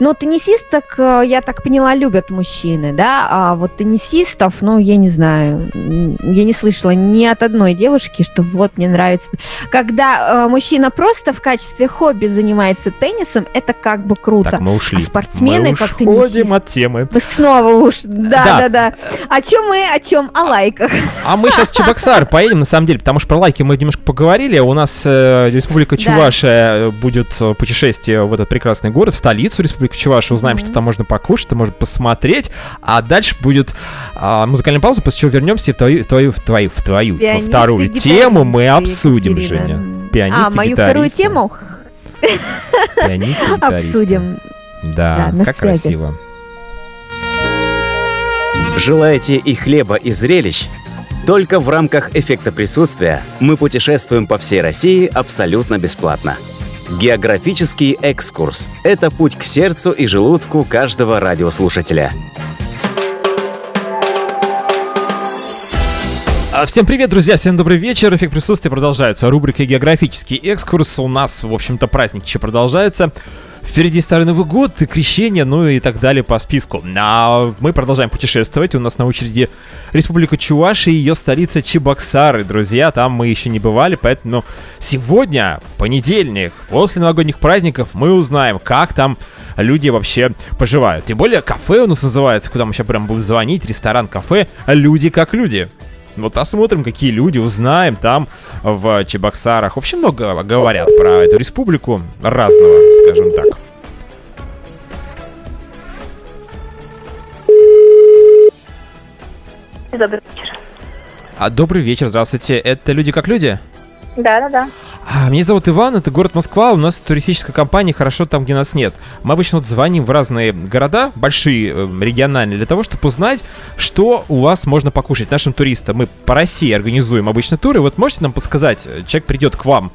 Speaker 3: Ну, теннисисток, э, я так поняла, любят мужчины, да, а вот теннисистов, ну, я не знаю, я не слышала ни от одной девушки, что вот мне нравится. Когда э, мужчина просто в качестве хобби занимается теннисом, это как бы круто.
Speaker 2: Так, мы ушли.
Speaker 3: А спортсмены,
Speaker 2: мы
Speaker 3: как
Speaker 2: уходим
Speaker 3: теннисисты.
Speaker 2: от темы.
Speaker 3: Вы снова уж, да,
Speaker 2: Да.
Speaker 3: да, да. О чем мы, о чем? О лайках.
Speaker 2: А мы сейчас в Чебоксар поедем, на самом деле, потому что про лайки мы немножко поговорили. У нас э, Республика. Чувашия э, будет э, путешествие в этот прекрасный город, в столицу Республики Чувашия. Узнаем,
Speaker 3: Мгм.
Speaker 2: что там можно покушать, что можно посмотреть. А дальше будет а, музыкальная пауза, после чего вернемся в твою, в твою, в твою, в твою, во вторую тему мы обсудим,
Speaker 3: Екатерина.
Speaker 2: Женя. Пианисты,
Speaker 3: А, мою вторую
Speaker 2: гитаристы.
Speaker 3: тему *laughs* обсудим.
Speaker 2: Да, как
Speaker 3: связи.
Speaker 2: красиво.
Speaker 1: Желаете и хлеба, и зрелищ? Только в рамках эффекта присутствия мы путешествуем по всей России абсолютно бесплатно. Географический экскурс – это путь к сердцу и желудку каждого радиослушателя.
Speaker 2: А, Всем привет, друзья, всем добрый вечер. Эффект присутствия продолжается. Рубрика «Географический экскурс». У нас, в общем-то, праздник еще продолжается. Впереди Старый Новый год, крещение, ну и так далее по списку. А мы продолжаем путешествовать. У нас на очереди Республика Чувашия и ее столица Чебоксары. Друзья, там мы еще не бывали, поэтому сегодня, в понедельник, после новогодних праздников, мы узнаем, как там люди вообще поживают. Тем более кафе у нас называется, куда мы сейчас прям будем звонить, ресторан-кафе «Люди как люди». Вот посмотрим, какие люди, узнаем там в Чебоксарах. Вообще много говорят про эту республику разного, скажем так.
Speaker 5: Добрый вечер.
Speaker 2: А, добрый вечер, здравствуйте. Это «Люди как люди»?
Speaker 5: Да, да, да.
Speaker 2: Меня зовут Иван, это город Москва, у нас туристическая компания «Хорошо там, где нас нет». Мы обычно вот звоним в разные города, большие, э, региональные, для того, чтобы узнать, что у вас можно покушать нашим туристам. Мы по России организуем обычно туры, вот можете нам подсказать, э, человек придет к вам,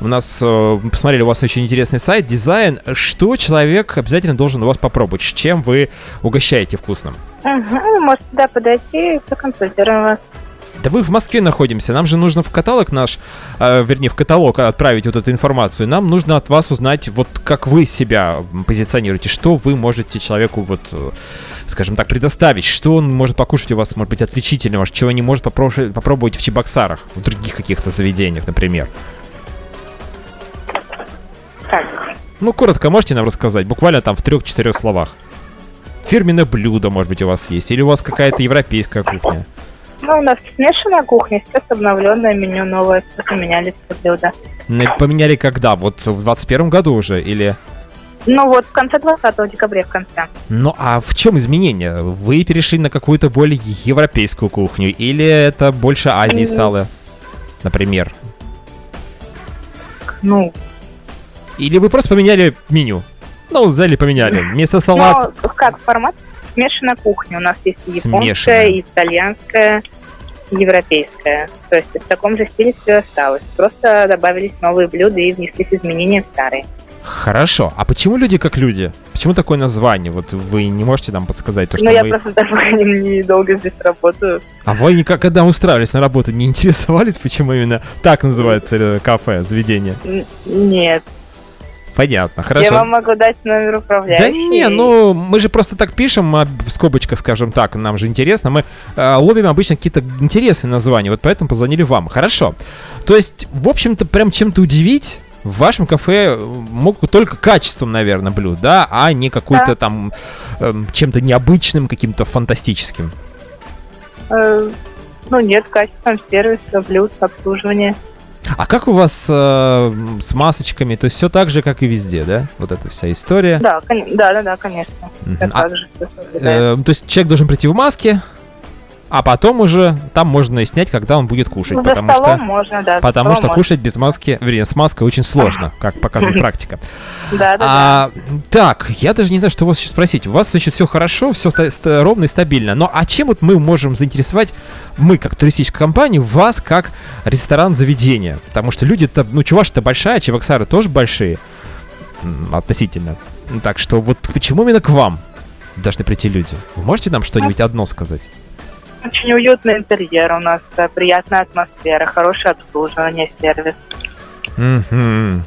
Speaker 2: у нас, э, мы посмотрели, у вас очень интересный сайт, дизайн, что человек обязательно должен у вас попробовать, с чем вы угощаете вкусным?
Speaker 5: Угу. Вы можете туда подойти и проконсультируем вас.
Speaker 2: Да вы в Москве находимся, нам же нужно в каталог наш, э, вернее, в каталог отправить вот эту информацию. Нам нужно от вас узнать, вот как вы себя позиционируете, что вы можете человеку, вот, э, скажем так, предоставить, что он может покушать у вас, может быть, отличительного, чего не может попробовать, попробовать в Чебоксарах, в других каких-то заведениях, например.
Speaker 5: Так,
Speaker 2: Ну, коротко можете нам рассказать, буквально там в трех-четырех словах. Фирменное блюдо, может быть, у вас есть, или у вас какая-то европейская кухня.
Speaker 5: Ну, у нас смешанная кухня, сейчас обновленное меню новое, все поменяли все блюда.
Speaker 2: Поменяли когда? Вот в 21 году уже, или...
Speaker 5: Ну вот, в конце 20 декабря, в конце.
Speaker 2: Ну а в чем изменения? Вы перешли на какую-то более европейскую кухню? Или это больше Азии стало, например?
Speaker 5: Ну,
Speaker 2: Или вы просто поменяли меню? Ну, взяли, поменяли. Вместо салат...
Speaker 5: ну, как формат? Смешанная кухня. У нас есть и японская, и итальянская. европейское. То есть в таком же стиле все осталось. Просто добавились новые блюда и внеслись изменения в старые.
Speaker 2: Хорошо. А почему люди как люди? Почему такое название? Вот вы не можете нам подсказать то, что
Speaker 5: Ну, я просто *laughs* давно недолго здесь работаю.
Speaker 2: А вы никак, когда устраивались на работу, не интересовались, почему именно так называется э, кафе, заведение?
Speaker 5: Н- Нет.
Speaker 2: Понятно, хорошо.
Speaker 5: Я вам могу дать номер
Speaker 2: Да
Speaker 5: управляющей.
Speaker 2: не, ну мы же просто так пишем, а в скобочках, скажем так, нам же интересно. Мы э, ловим обычно какие-то интересные названия, вот поэтому позвонили вам. Хорошо. То есть, в общем-то, прям чем-то удивить в вашем кафе э, могут только качеством, наверное, блюд, да, а не какой-то
Speaker 5: Да.
Speaker 2: там эм, чем-то необычным, каким-то фантастическим.
Speaker 5: Э, Ну нет, качеством сервиса, блюд, обслуживания.
Speaker 2: А как у вас э, с масочками? То есть все так же, как и везде, да? Вот эта вся история.
Speaker 5: Да, кон- да, да, да, конечно. Всё
Speaker 2: А,
Speaker 5: так же
Speaker 2: э, то есть человек должен прийти в маске, а потом уже там можно и снять, когда он будет кушать,
Speaker 5: Ну,
Speaker 2: потому что
Speaker 5: можно, да.
Speaker 2: потому что
Speaker 5: можно.
Speaker 2: кушать без маски, вернее, с маской очень сложно, *laughs* как показывает практика.
Speaker 5: Да, да, да.
Speaker 2: А, так, я даже не знаю, что вас сейчас спросить. У вас, значит, все хорошо, все ровно и стабильно. Но а чем вот мы можем заинтересовать, мы, как туристическая компания, вас, как ресторан-заведение? Потому что люди-то, ну, Чуваши-то большая, Чебоксары тоже большие относительно. Так что вот почему именно к вам должны прийти люди? Вы можете нам что-нибудь одно сказать?
Speaker 5: Очень уютный интерьер у нас, да, приятная атмосфера, хорошее обслуживание, сервис.
Speaker 2: Мгм.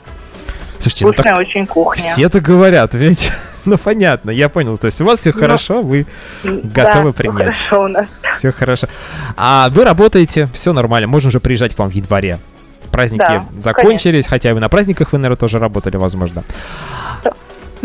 Speaker 2: Слушайте, ну так
Speaker 5: Вкусная очень кухня.
Speaker 2: все так говорят, ведь... *laughs* Ну, понятно, я понял. То есть у вас все
Speaker 5: Ну,
Speaker 2: хорошо, вы готовы
Speaker 5: да,
Speaker 2: принять.
Speaker 5: Хорошо у нас.
Speaker 2: Все хорошо. А вы работаете, все нормально, можно уже приезжать к вам в январе. Праздники
Speaker 5: Да,
Speaker 2: закончились, хотя и вы на праздниках вы, наверное, тоже работали, возможно.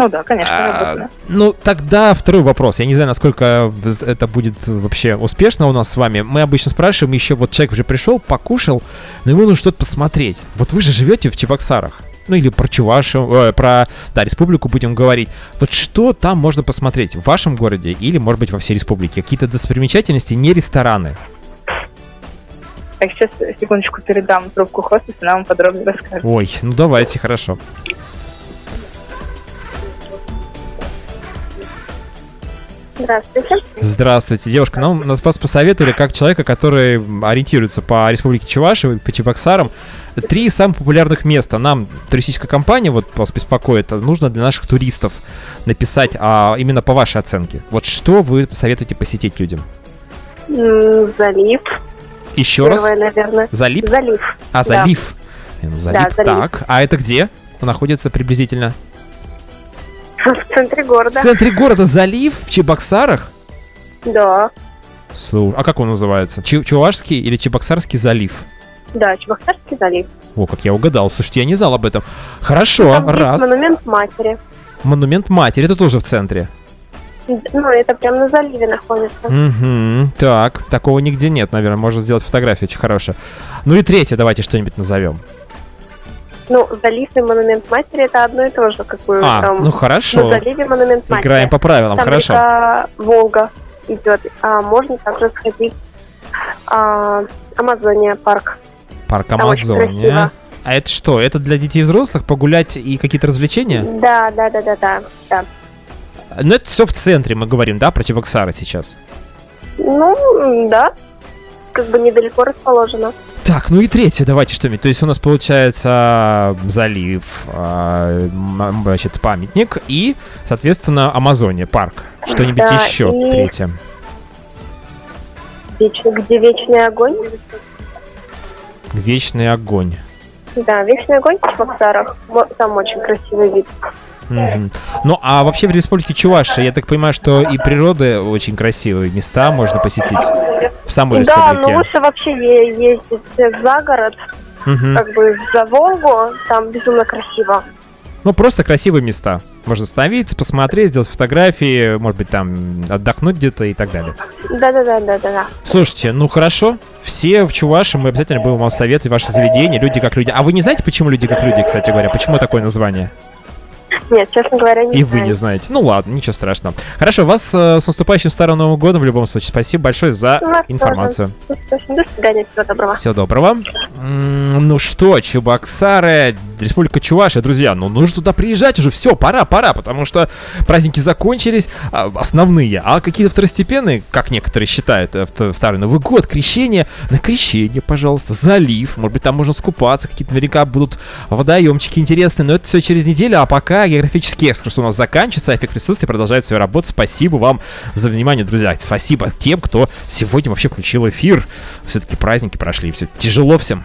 Speaker 5: Ну да, конечно,
Speaker 2: А,
Speaker 5: работаю.
Speaker 2: ну, тогда второй вопрос. Я не знаю, насколько это будет вообще успешно у нас с вами. Мы обычно спрашиваем, еще вот человек уже пришел, покушал, но ему нужно что-то посмотреть. Вот вы же живете в Чебоксарах. Ну или про Чувашу, э, про, да, республику будем говорить. Вот что там можно посмотреть в вашем городе или, может быть, во всей республике? Какие-то достопримечательности, не рестораны.
Speaker 5: Так, сейчас, секундочку, передам трубку хостесу, она вам подробно расскажет.
Speaker 2: Ой, ну давайте, хорошо.
Speaker 6: Здравствуйте.
Speaker 2: Здравствуйте, девушка. Нам нас вас посоветовали как человека, который ориентируется по Республике Чуваши, по Чебоксарам. Три самых популярных места. Нам туристическая компания вот вас беспокоит. Нужно для наших туристов написать а, именно по вашей оценке. Вот что вы советуете посетить людям?
Speaker 6: Залив.
Speaker 2: Еще раз.
Speaker 6: Первое, наверное.
Speaker 2: Залив?
Speaker 6: Залив.
Speaker 2: А,
Speaker 6: да.
Speaker 2: залив. Э, ну, залив.
Speaker 6: залив.
Speaker 2: Так, а это где? Находится приблизительно? *laughs*
Speaker 6: В центре
Speaker 2: В
Speaker 6: города.
Speaker 2: центре города залив в Чебоксарах?
Speaker 6: Да.
Speaker 2: Слу- А как он называется? Чу- Чувашский или Чебоксарский залив?
Speaker 6: Да, Чебоксарский залив.
Speaker 2: О, как я угадал. Слушайте, я не знал об этом. Хорошо,
Speaker 6: Там
Speaker 2: раз.
Speaker 6: монумент матери.
Speaker 2: Монумент матери, это тоже в центре.
Speaker 6: Ну, это прям на заливе находится.
Speaker 2: Угу. Так, такого нигде нет, наверное. Можно сделать фотографию очень хорошая. Ну и третье, давайте что-нибудь назовем.
Speaker 6: Ну, залив и монумент матери это одно и то же, как бы
Speaker 2: А,
Speaker 6: там.
Speaker 2: ну хорошо.
Speaker 6: заливе монумент матери.
Speaker 2: Играем по правилам,
Speaker 6: Там
Speaker 2: хорошо.
Speaker 6: река Волга идет. А можно также сходить а, Амазония парк.
Speaker 2: Парк
Speaker 6: там
Speaker 2: Амазония. А это что? Это для детей и взрослых погулять и какие-то развлечения?
Speaker 6: Да, да, да, да, да. да.
Speaker 2: Ну это все в центре, мы говорим, да, про Чебоксары сейчас.
Speaker 6: Ну, да. Как бы недалеко расположено.
Speaker 2: Так, ну и третье, давайте что-нибудь. То есть у нас получается залив, а, значит, памятник и, соответственно, Амазония, парк. Что-нибудь
Speaker 6: Да,
Speaker 2: еще
Speaker 6: и-
Speaker 2: третье.
Speaker 6: Вечный, где вечный огонь.
Speaker 2: Вечный огонь.
Speaker 6: Да, вечный огонь в Чебоксарах. Мо- Там очень красивый вид.
Speaker 2: Ну, а вообще в Республике Чувашия, я так понимаю, что и природа очень красивые места можно посетить в самой
Speaker 6: Да, но
Speaker 2: республике.
Speaker 6: лучше вообще ездить за город, как бы за Волгу. Там безумно красиво.
Speaker 2: Ну, просто красивые места. Можно остановиться, посмотреть, сделать фотографии, может быть, там отдохнуть где-то и так далее.
Speaker 6: Да-да-да-да-да.
Speaker 2: Слушайте, ну хорошо. Все в Чуваши, мы обязательно будем вам советовать ваши заведения, люди как люди. А вы не знаете, почему люди как люди, кстати говоря? Почему такое название?
Speaker 6: Нет, честно говоря, не
Speaker 2: И вы
Speaker 6: знаю.
Speaker 2: не знаете. Ну ладно, ничего страшного. Хорошо, вас э, с наступающим Старым Новым Годом в любом случае. Спасибо большое за
Speaker 6: вас
Speaker 2: информацию.
Speaker 6: До свидания, всего доброго.
Speaker 2: Всего доброго. М, Ну что, Чебоксары, Республика Чувашия, друзья, ну нужно туда приезжать уже, все, пора, пора, потому что праздники закончились, а, основные, а какие-то второстепенные, как некоторые считают, э, Старый Новый год, крещение, на крещение, пожалуйста, залив, может быть, там можно скупаться, какие-то наверняка будут водоемчики интересные, но это все через неделю, а пока географический экскурс у нас заканчивается, эффект присутствия продолжает свою работу. Спасибо вам за внимание, друзья. Спасибо тем, кто сегодня вообще включил эфир. Все-таки праздники прошли, все тяжело всем.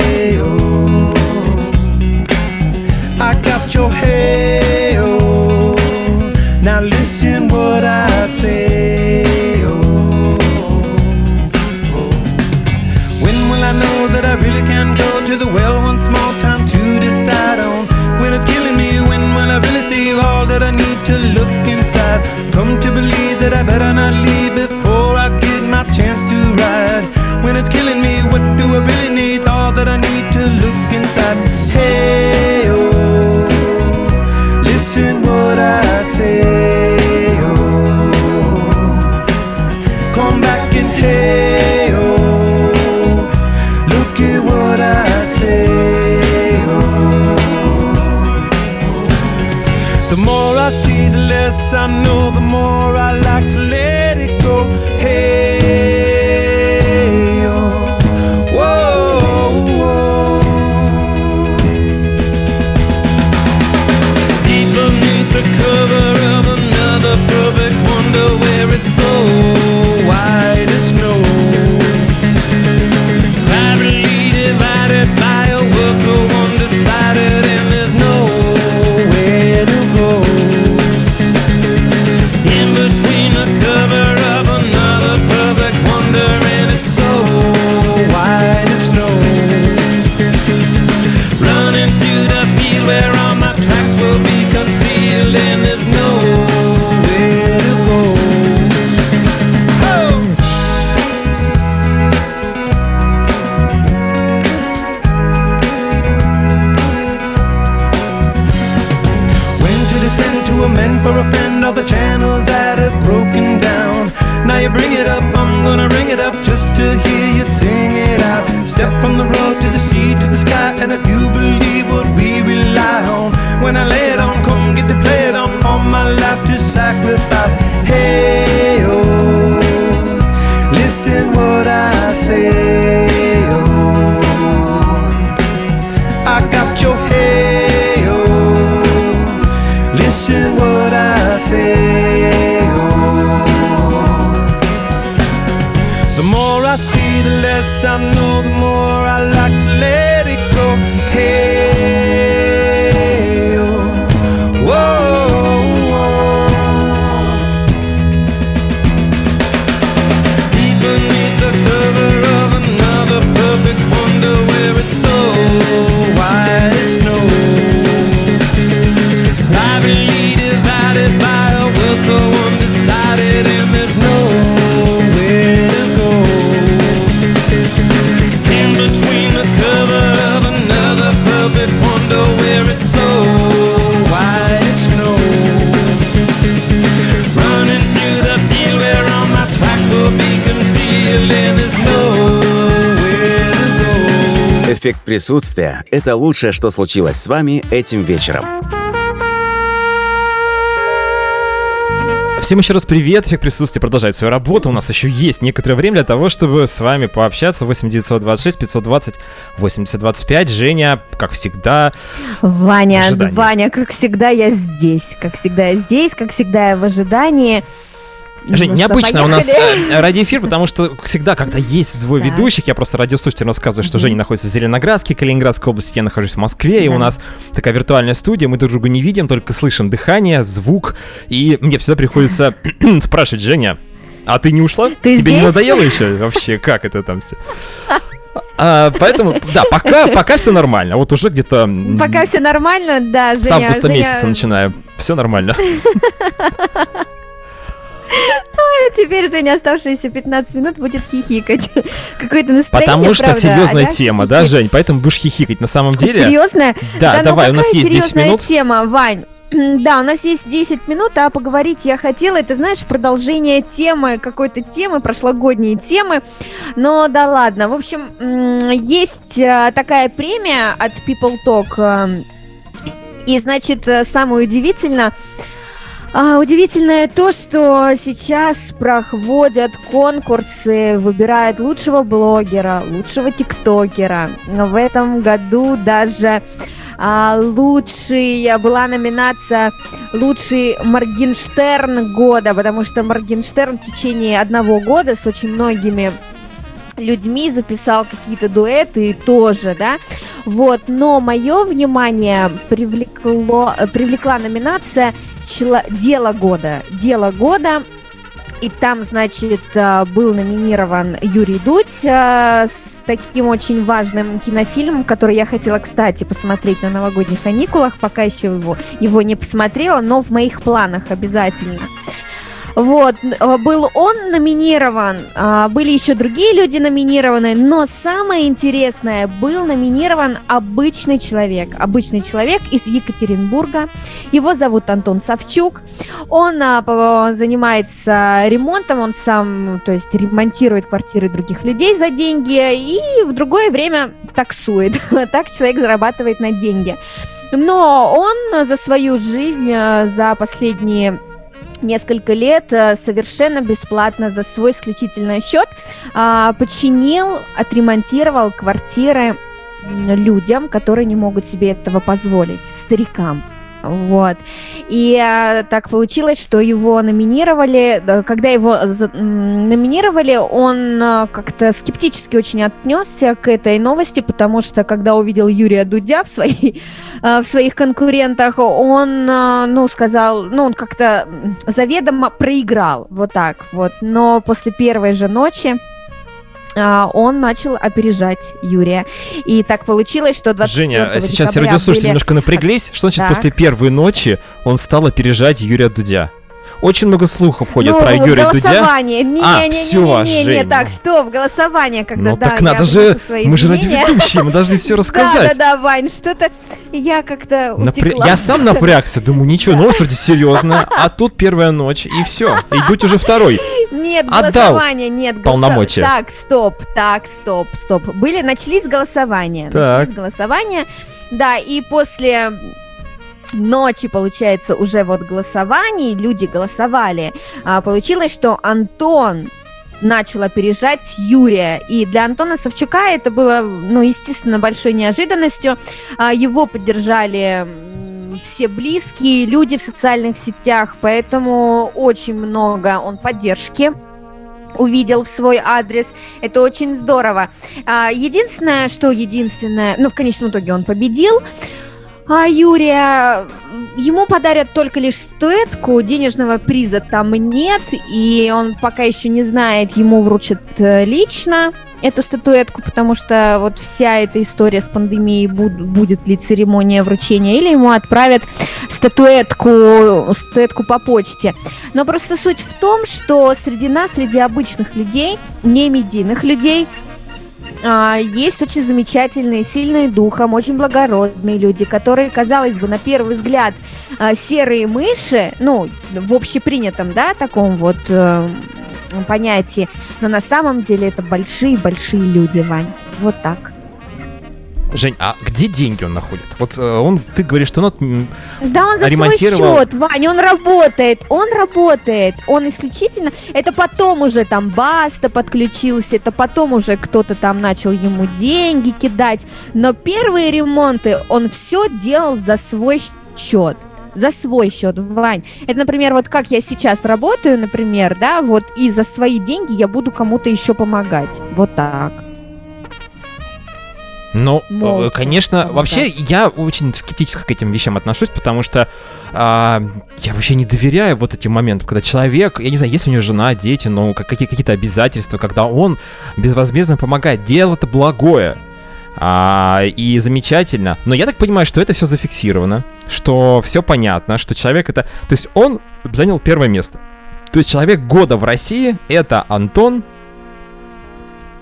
Speaker 4: Your hey, oh. Now listen what I say. Oh. When will I know that I really can go to the well one small time to decide on? When it's killing me, when will I really see all that I need to look inside? Come to believe that I better not leave before I get my chance to ride. When it's killing me, what do I really need? All that I need to look inside. Hey, I say. Oh, come back and hey, oh, look at what I say. Oh, the more I see, the less I know. The more I like to
Speaker 1: Эффект присутствия – это лучшее, что случилось с вами этим вечером.
Speaker 2: Всем еще раз привет, эффект присутствия продолжает свою работу. У нас еще есть некоторое время для того, чтобы с вами пообщаться. 8 926 520 8025. Женя, как всегда,
Speaker 3: Ваня. Ваня, как всегда я здесь, как всегда я здесь, как всегда я в ожидании.
Speaker 2: Жень,
Speaker 3: Ну
Speaker 2: необычно у нас
Speaker 3: поехали?
Speaker 2: э, радиоэфир, потому что всегда, когда есть двое
Speaker 3: Так.
Speaker 2: ведущих, я просто радиослушателям рассказываю, что. Женя находится в Зеленоградске, Калининградской области, я нахожусь в Москве, и
Speaker 3: Да.
Speaker 2: у нас такая виртуальная студия, мы друг друга не видим, только слышим дыхание, звук, и мне всегда приходится *clears throat* спрашивать, Женя, а ты не ушла?
Speaker 3: Ты
Speaker 2: Тебе не
Speaker 3: здесь?
Speaker 2: надоело еще вообще? Как это там все? А, поэтому, да, пока, пока все нормально. Вот уже где-то
Speaker 3: Пока все нормально, да,
Speaker 2: с
Speaker 3: Женя.
Speaker 2: августа
Speaker 3: Женя-
Speaker 2: месяца начинаю. Все нормально. *laughs*
Speaker 3: Теперь Женя оставшиеся 15 минут будет хихикать. *laughs* Какое-то настроение,
Speaker 2: Потому что
Speaker 3: правда,
Speaker 2: серьезная
Speaker 3: ага,
Speaker 2: тема, да,
Speaker 3: хихик.
Speaker 2: Жень? Поэтому будешь хихикать. На самом деле...
Speaker 3: Серьезная?
Speaker 2: Да,
Speaker 3: ну
Speaker 2: давай, у нас есть 10
Speaker 3: серьезная
Speaker 2: минут.
Speaker 3: тема, Вань. *clears throat* Да, у нас есть 10 минут, а поговорить я хотела, это, знаешь, продолжение темы, какой-то темы, прошлогодней темы, но да ладно. В общем, есть а, такая премия от People Talk, эм, и, значит, э, самое удивительно, а, удивительное то, что сейчас проходят конкурсы, выбирают лучшего блогера, лучшего тиктокера. В этом году даже а, лучший была номинация лучший Моргенштерн года, потому что Моргенштерн в течение одного года с очень многими людьми записал какие-то дуэты тоже, да, вот, но мое внимание привлекло, привлекла номинация «Чело- «Дело года», «Дело года», и там, значит, э, был номинирован Юрий Дудь э, с таким очень важным кинофильмом, который я хотела, кстати, посмотреть на новогодних каникулах, пока еще его, его не посмотрела, но в моих планах обязательно. Вот, э, был он номинирован, а, были еще другие люди номинированы, но самое интересное, был номинирован обычный человек, обычный человек из Екатеринбурга, его зовут Антон Савчук, он а, занимается ремонтом, он сам, то есть ремонтирует квартиры других людей за деньги и в другое время таксует, *laughs* так человек зарабатывает на деньги. Но он за свою жизнь, за последние несколько лет э, совершенно бесплатно за свой исключительный счет а, починил, отремонтировал квартиры людям, которые не могут себе этого позволить, старикам. Вот. И а, так получилось, что его номинировали. да, Когда его номинировали, он а, как-то скептически очень отнесся к этой новости, потому что когда увидел Юрия Дудя в, своей, а, *laughs* в своих конкурентах, он, а, ну, сказал, ну, он как-то заведомо проиграл, вот так вот. Но после первой же ночи он начал опережать Юрия. И так получилось, что 24
Speaker 2: Женя, а сейчас радиослушатели
Speaker 3: были-
Speaker 2: немножко напряглись. Что значит
Speaker 3: Так.
Speaker 2: после первой ночи он стал опережать Юрия Дудя? Очень много слухов ходит
Speaker 3: ну,
Speaker 2: про Юрия Дудя.
Speaker 3: Не,
Speaker 2: А,
Speaker 3: не, не,
Speaker 2: всё,
Speaker 3: не, не, не,
Speaker 2: Жень,
Speaker 3: так,
Speaker 2: ну.
Speaker 3: стоп, голосование, когда
Speaker 2: Ну
Speaker 3: да,
Speaker 2: так надо же, мы же
Speaker 3: изменения.
Speaker 2: радиоведущие, мы должны все *laughs*
Speaker 3: Да,
Speaker 2: рассказать.
Speaker 3: да, да, Вань, что-то я как-то
Speaker 2: Напря-. Я сам напрягся, думаю, ничего, новость вроде серьезная, а тут первая ночь, и все. И Дудь уже второй.
Speaker 3: Нет, голосование, нет.
Speaker 2: полномочия.
Speaker 3: Так, стоп, так, стоп, стоп. Были, начались голосования.
Speaker 2: Так.
Speaker 3: Начались голосования. Да, и после ночи, получается, уже вот голосований, люди голосовали. А, получилось, что Антон начал опережать Юрия. И для Антона Савчука это было, ну, естественно, большой неожиданностью. А, Его поддержали все близкие люди в социальных сетях, поэтому очень много он поддержки увидел в свой адрес. Это очень здорово. А, Единственное, что единственное, ну, в конечном итоге он победил. А Юрия, ему подарят только лишь статуэтку, денежного приза там нет, и он пока еще не знает, ему вручат э, лично эту статуэтку, потому что вот вся эта история с пандемией, буд- будет ли церемония вручения, или ему отправят статуэтку, статуэтку по почте. Но просто суть в том, что среди нас, среди обычных людей, не медийных людей, а, есть очень замечательные, сильные духом, очень благородные люди, которые, казалось бы, на первый взгляд а, серые мыши, ну, в общепринятом, да, таком вот э, понятии, но на самом деле это большие-большие люди, Вань. Вот так.
Speaker 2: Жень, а где деньги он находит? Вот э, он, ты говоришь, что он
Speaker 3: Да он за свой
Speaker 2: ремонтировал.
Speaker 3: счет, Вань, он работает, он работает, он исключительно, это потом уже там Баста подключился, это потом уже кто-то там начал ему деньги кидать, но первые ремонты он все делал за свой счет. За свой счет, Вань. Это, например, вот как я сейчас работаю, например, да, вот и за свои деньги я буду кому-то еще помогать. Вот так.
Speaker 2: Ну,
Speaker 3: Молча,
Speaker 2: конечно, вообще я очень скептически к этим вещам отношусь, потому что а, я вообще не доверяю вот этим моментам, когда человек, я не знаю, есть у него жена, дети, ну, как- какие- какие-то обязательства, когда он безвозмездно помогает, дело это благое. А, и замечательно. Но я так понимаю, что это все зафиксировано, что все понятно, что человек это... То есть он занял первое место. То есть человек года в России это Антон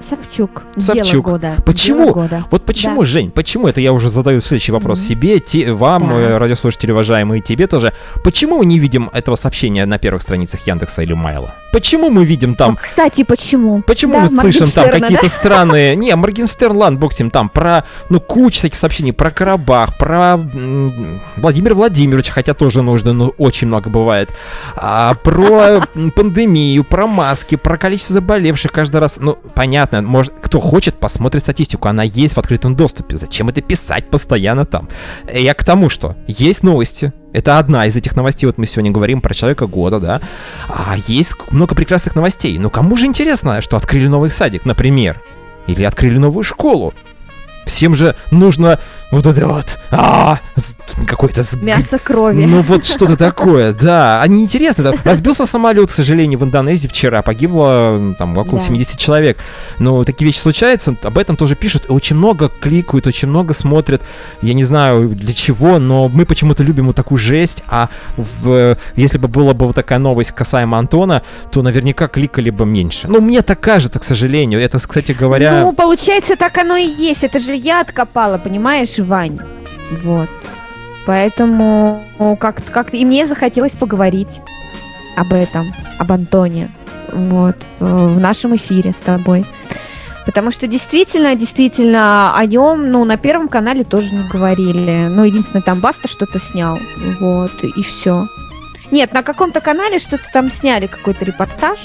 Speaker 3: Савчук.
Speaker 2: Савчук.
Speaker 3: Дело года.
Speaker 2: Почему?
Speaker 3: Дело года.
Speaker 2: Вот почему,
Speaker 3: Да.
Speaker 2: Жень, почему это я уже задаю следующий вопрос
Speaker 3: Мгм.
Speaker 2: себе, те- вам,
Speaker 3: Да.
Speaker 2: э, радиослушатели уважаемые, тебе тоже. Почему мы не видим этого сообщения на первых страницах Яндекса или Майла? Почему мы видим там
Speaker 3: А, Кстати, почему?
Speaker 2: Почему
Speaker 3: Да,
Speaker 2: мы слышим там какие-то странные... *laughs* Не, Моргенстерн, ладно, бог там про, ну, куча таких сообщений про Карабах, про м, Владимира Владимировича, хотя тоже нужно, но очень много бывает, а, про пандемию, про маски, про количество заболевших каждый раз. Ну, понятно, может, кто хочет, посмотрит статистику, она есть в открытом доступе. Зачем это писать постоянно там? Я к тому, что есть новости, это одна из этих новостей, вот мы сегодня говорим про человека года, да. А есть много прекрасных новостей. Но кому же интересно, что открыли новый садик, например? Или открыли новую школу? Всем же нужно вот это вот, а, какой-то
Speaker 3: Мясо крови.
Speaker 2: ну вот что-то такое, да. А неинтересно. да. Разбился самолет, к сожалению, в Индонезии вчера. Погибло там около
Speaker 3: Да.
Speaker 2: 70 человек. Но такие вещи случаются, об этом тоже пишут. Очень много кликают, очень много смотрят. Я не знаю для чего, но мы почему-то любим вот такую жесть. А в, если бы была бы вот такая новость касаемо Антона, то наверняка кликали бы меньше. Ну, мне так кажется, к сожалению. Это, кстати говоря...
Speaker 3: Ну, получается, так оно и есть. Это же я откопала, понимаешь, Вань? Вот. Поэтому ну, как как и мне захотелось поговорить об этом, об Антоне. Вот. э, В нашем эфире с тобой. Потому что действительно, действительно, о нем, ну, на Первом канале тоже не говорили. Ну, единственное, там Баста что-то снял. Вот, и все. Нет, на каком-то канале что-то там сняли, какой-то репортаж,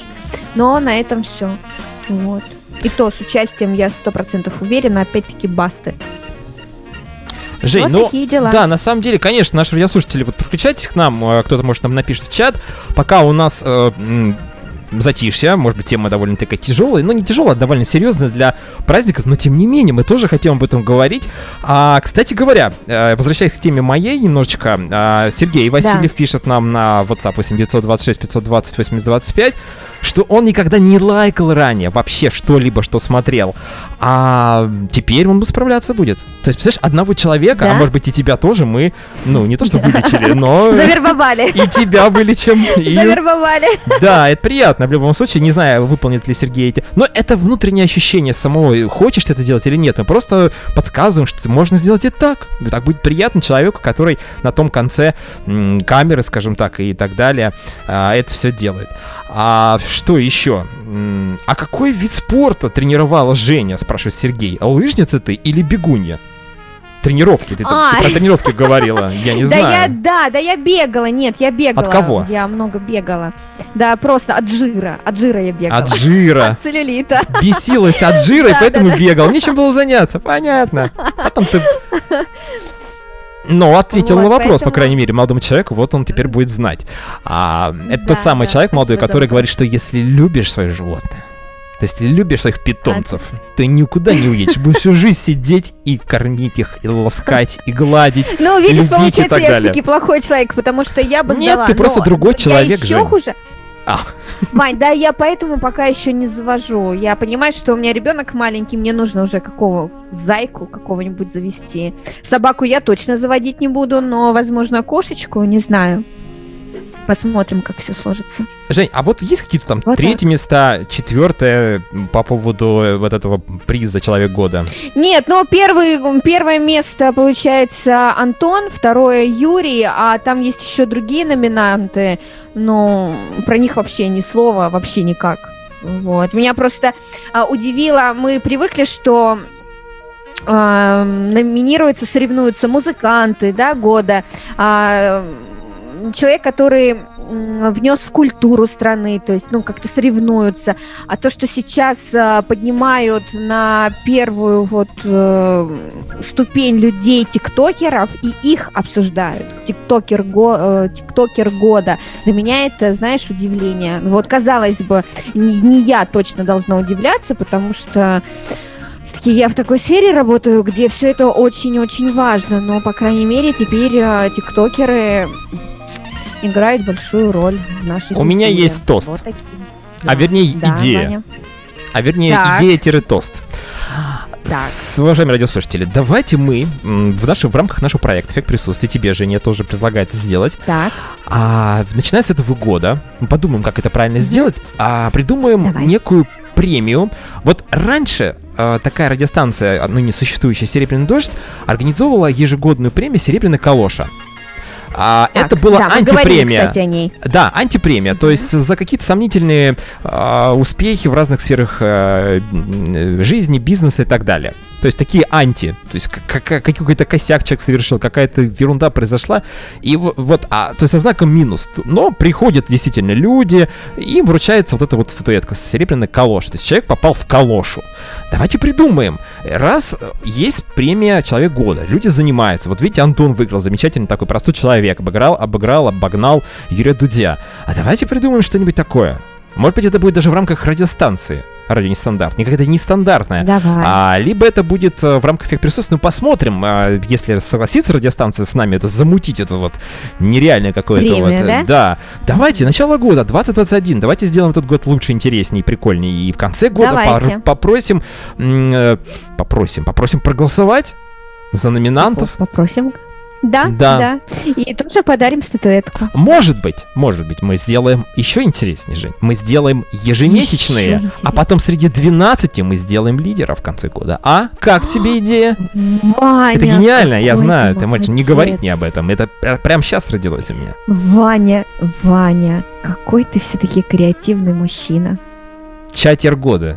Speaker 3: но на этом все. Вот. И то с участием, я сто процентов уверена, опять-таки Басты.
Speaker 2: Жень,
Speaker 3: вот
Speaker 2: ну,
Speaker 3: такие дела.
Speaker 2: Да, на самом деле, конечно, наши радиослушатели, вот подключайтесь к нам, э, кто-то, может, нам напишет в чат, пока у нас э, затишье, может быть, тема довольно такая тяжелая, но не тяжелая, а довольно серьезная для праздников, но тем не менее, мы тоже хотим об этом говорить. А, кстати говоря, э, возвращаясь к теме моей немножечко, а, Сергей Васильев пишет нам на WhatsApp 8926 520 8025, что он никогда не лайкал ранее вообще что-либо, что смотрел. А теперь он справляться будет. То есть, представляешь, одного человека, а
Speaker 3: Да?
Speaker 2: может быть и тебя тоже, мы, ну, не то что вылечили, но *laughs*
Speaker 3: Завербовали.
Speaker 2: и тебя вылечим. И
Speaker 3: Завербовали.
Speaker 2: да, это приятно в любом случае. Не знаю, выполнит ли Сергей эти. Но это внутреннее ощущение самого, хочешь ты это делать или нет. Мы просто подсказываем, что можно сделать и так. И так будет приятно человеку, который на том конце камеры, скажем так, и так далее, а, это все делает. А что еще? А какой вид спорта тренировала Женя, спрашивает Сергей. Лыжница ты или бегунья? Тренировки, ты,
Speaker 3: А.
Speaker 2: ты про тренировки говорила, я не *laughs*
Speaker 3: да
Speaker 2: знаю.
Speaker 3: я, да, да я бегала, нет, я бегала.
Speaker 2: От кого?
Speaker 3: Я много бегала. Да, просто от жира, от жира я бегала.
Speaker 2: От жира.
Speaker 3: От целлюлита.
Speaker 2: бесилась от жира, и *laughs*
Speaker 3: Да,
Speaker 2: поэтому
Speaker 3: да, да.
Speaker 2: бегал. Нечем было заняться, понятно. Потом ты... Ну, ответил
Speaker 3: Вот,
Speaker 2: на вопрос, по
Speaker 3: поэтому-
Speaker 2: крайней мере, молодому человеку, вот он теперь будет знать. А, это
Speaker 3: Да,
Speaker 2: тот самый
Speaker 3: да,
Speaker 2: человек молодой, который говорит, что если любишь свое животное, то есть если любишь своих питомцев, ты никуда не уедешь, будешь всю жизнь сидеть и кормить их, и ласкать, и гладить.
Speaker 3: Ну, видишь, получается, я все-таки плохой человек, потому что я бы
Speaker 2: Нет, ты просто
Speaker 3: но
Speaker 2: другой
Speaker 3: я
Speaker 2: человек,
Speaker 3: еще
Speaker 2: Жень.
Speaker 3: хуже.
Speaker 2: А.
Speaker 3: Вань, да, я поэтому пока еще не завожу. Я понимаю, что у меня ребенок маленький, мне нужно уже какого зайку какого-нибудь завести. Собаку я точно заводить не буду, но, возможно, кошечку, не знаю. Посмотрим, как все сложится.
Speaker 2: Жень, а вот есть какие-то там
Speaker 3: Вот
Speaker 2: третье места, четвертое по поводу вот этого приза Человек года?
Speaker 3: Нет, ну первый, первое место получается Антон, второе Юрий, а там есть еще другие номинанты, но про них вообще ни слова, вообще никак. Вот. Меня просто а, удивило, мы привыкли, что а, номинируются, соревнуются музыканты да, года, а, человек, который внес в культуру страны, то есть, ну, как-то соревнуются. А то, что сейчас а, поднимают на первую вот э, ступень людей тиктокеров и их обсуждают, тиктокер, го, э, тиктокер года, для меня это, знаешь, удивление. Вот, казалось бы, не, не я точно должна удивляться, потому что Все-таки я в такой сфере работаю, где все это очень-очень важно, но, по крайней мере, теперь э, тиктокеры играют большую роль в нашей
Speaker 2: У меня
Speaker 3: культуре.
Speaker 2: есть тост.
Speaker 3: Вот такие.
Speaker 2: А вернее,
Speaker 3: Да,
Speaker 2: идея.
Speaker 3: Ваня.
Speaker 2: А вернее, идея-тост.
Speaker 3: Так.
Speaker 2: С, уважаемые радиослушатели, давайте мы в, нашем, в рамках нашего проекта «Эффект присутствия», тебе, Женя, тоже предлагает сделать,
Speaker 3: Так,
Speaker 2: а, начиная с этого года, мы подумаем, как это правильно сделать, а, придумаем
Speaker 3: Давай.
Speaker 2: некую премию. Вот раньше а, такая радиостанция, ныне существующая «Серебряный дождь», организовывала ежегодную премию «Серебряная калоша». А,
Speaker 3: так,
Speaker 2: это была
Speaker 3: да, мы говорили,
Speaker 2: антипремия.
Speaker 3: кстати, о ней.
Speaker 2: Да, антипремия, то есть за какие-то сомнительные а, успехи в разных сферах а, жизни, бизнеса и так далее. То есть такие анти, то есть как- как- какой-то косяк человек совершил, какая-то ерунда произошла, и во- вот, а, то есть со знаком минус. Но приходят действительно люди, и им вручается вот эта вот статуэтка с серебряной калошей. То есть человек попал в калошу. Давайте придумаем. Раз э, есть премия Человек года, люди занимаются. Вот видите, Антон выиграл, замечательный такой простой человек, обыграл, обыграл, обогнал Юрия Дудя. А давайте придумаем что-нибудь такое. Может быть, это будет даже в рамках радиостанции. Радио нестандарт, не какая-то нестандартная.
Speaker 3: Давай.
Speaker 2: А, либо это будет э, в рамках эффект присутствия. Ну, посмотрим, а, если согласится радиостанция с нами, это замутить это вот нереальное какое-то вот. э,
Speaker 3: да?
Speaker 2: Да. Давайте, начало года, 2021. Давайте сделаем этот год лучше, интереснее, прикольнее. И в конце года пор- попросим, э, попросим, попросим проголосовать за номинантов.
Speaker 3: Попросим. Да,
Speaker 2: Да.
Speaker 3: да, И тоже подарим статуэтку.
Speaker 2: Может быть, может быть, мы сделаем еще интереснее, Жень. Мы сделаем ежемесячные, а потом среди 12 мы сделаем лидера в конце года. А? Как тебе идея?
Speaker 3: Ваня,
Speaker 2: Это гениально, я знаю,
Speaker 3: ты
Speaker 2: можешь не говорить мне об этом. Это пр- прям сейчас родилось у меня.
Speaker 3: Ваня, Ваня, какой ты все-таки креативный мужчина.
Speaker 2: Чатер года.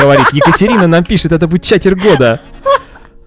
Speaker 2: Говорит, Екатерина нам пишет, это будет чатер года.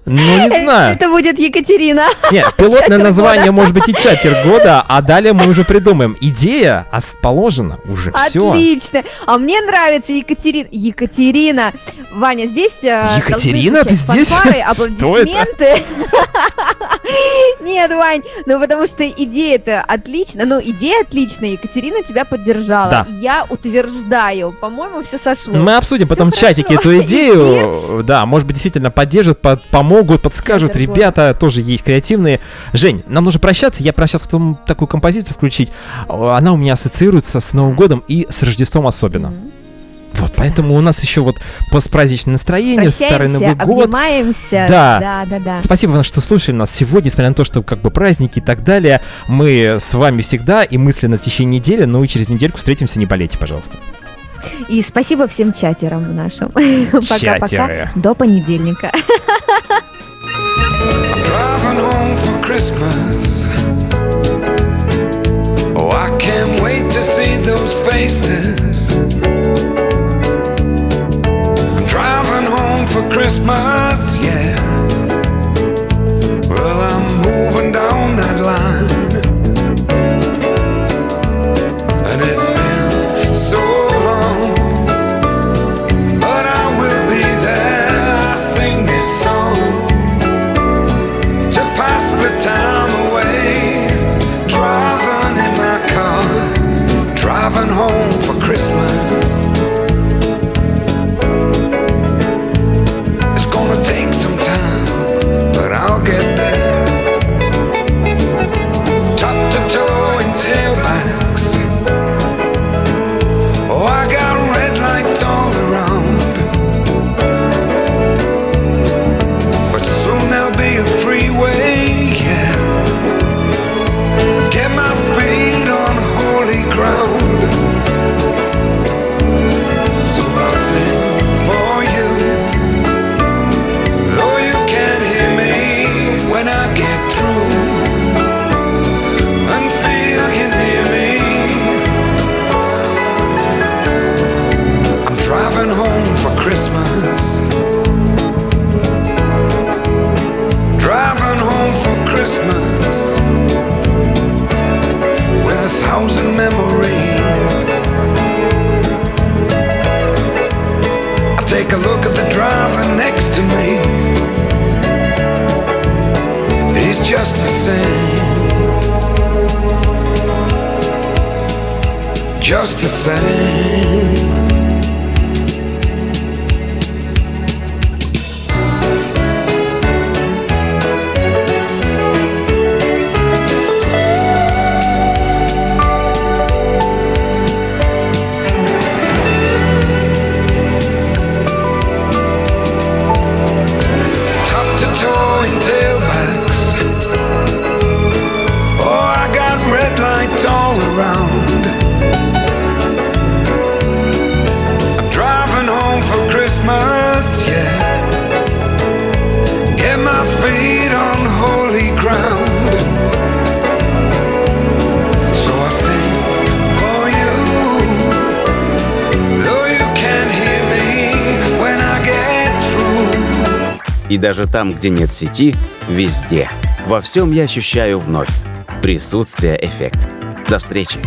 Speaker 2: Ну, не знаю.
Speaker 3: Это будет Екатерина.
Speaker 2: Нет, пилотное
Speaker 3: Чатер
Speaker 2: название
Speaker 3: года.
Speaker 2: может быть и чатер года, а далее мы уже придумаем. Идея положена, уже все.
Speaker 3: Отлично. А мне нравится Екатерина. Екатерина. Ваня, здесь э,
Speaker 2: Екатерина, ты здесь?
Speaker 3: фанфары, *laughs* аплодисменты. *laughs* Нет, Вань, ну потому что идея-то отличная. Ну, идея отличная. Екатерина тебя поддержала.
Speaker 2: Да.
Speaker 3: Я утверждаю. По-моему, все сошло.
Speaker 2: Мы обсудим потом в чатике эту *laughs* идею. Да, может быть, действительно поддержат, по- помогут, подскажут. Ребята тоже есть креативные. Жень, нам нужно прощаться. Я сейчас потом такую композицию включить. Она у меня ассоциируется с Новым годом и с Рождеством особенно.
Speaker 3: Мгм.
Speaker 2: Вот, поэтому у нас еще вот постпраздничное настроение, старый
Speaker 3: Прощаемся,
Speaker 2: Новый год.
Speaker 3: обнимаемся.
Speaker 2: Да.
Speaker 3: да, да. да.
Speaker 2: Спасибо вам, что слушали нас сегодня, несмотря на то, что как бы праздники и так далее. Мы с вами всегда и мысленно в течение недели, ну и через недельку встретимся, не болейте, пожалуйста.
Speaker 3: И спасибо всем чатерам нашим. *laughs* Пока-пока. До понедельника.
Speaker 7: driving home for Christmas. Oh, I can't wait to see those faces. Christmas, yeah.
Speaker 1: Даже там, где нет сети, везде. Во всем я ощущаю вновь. Присутствие эффект. До встречи.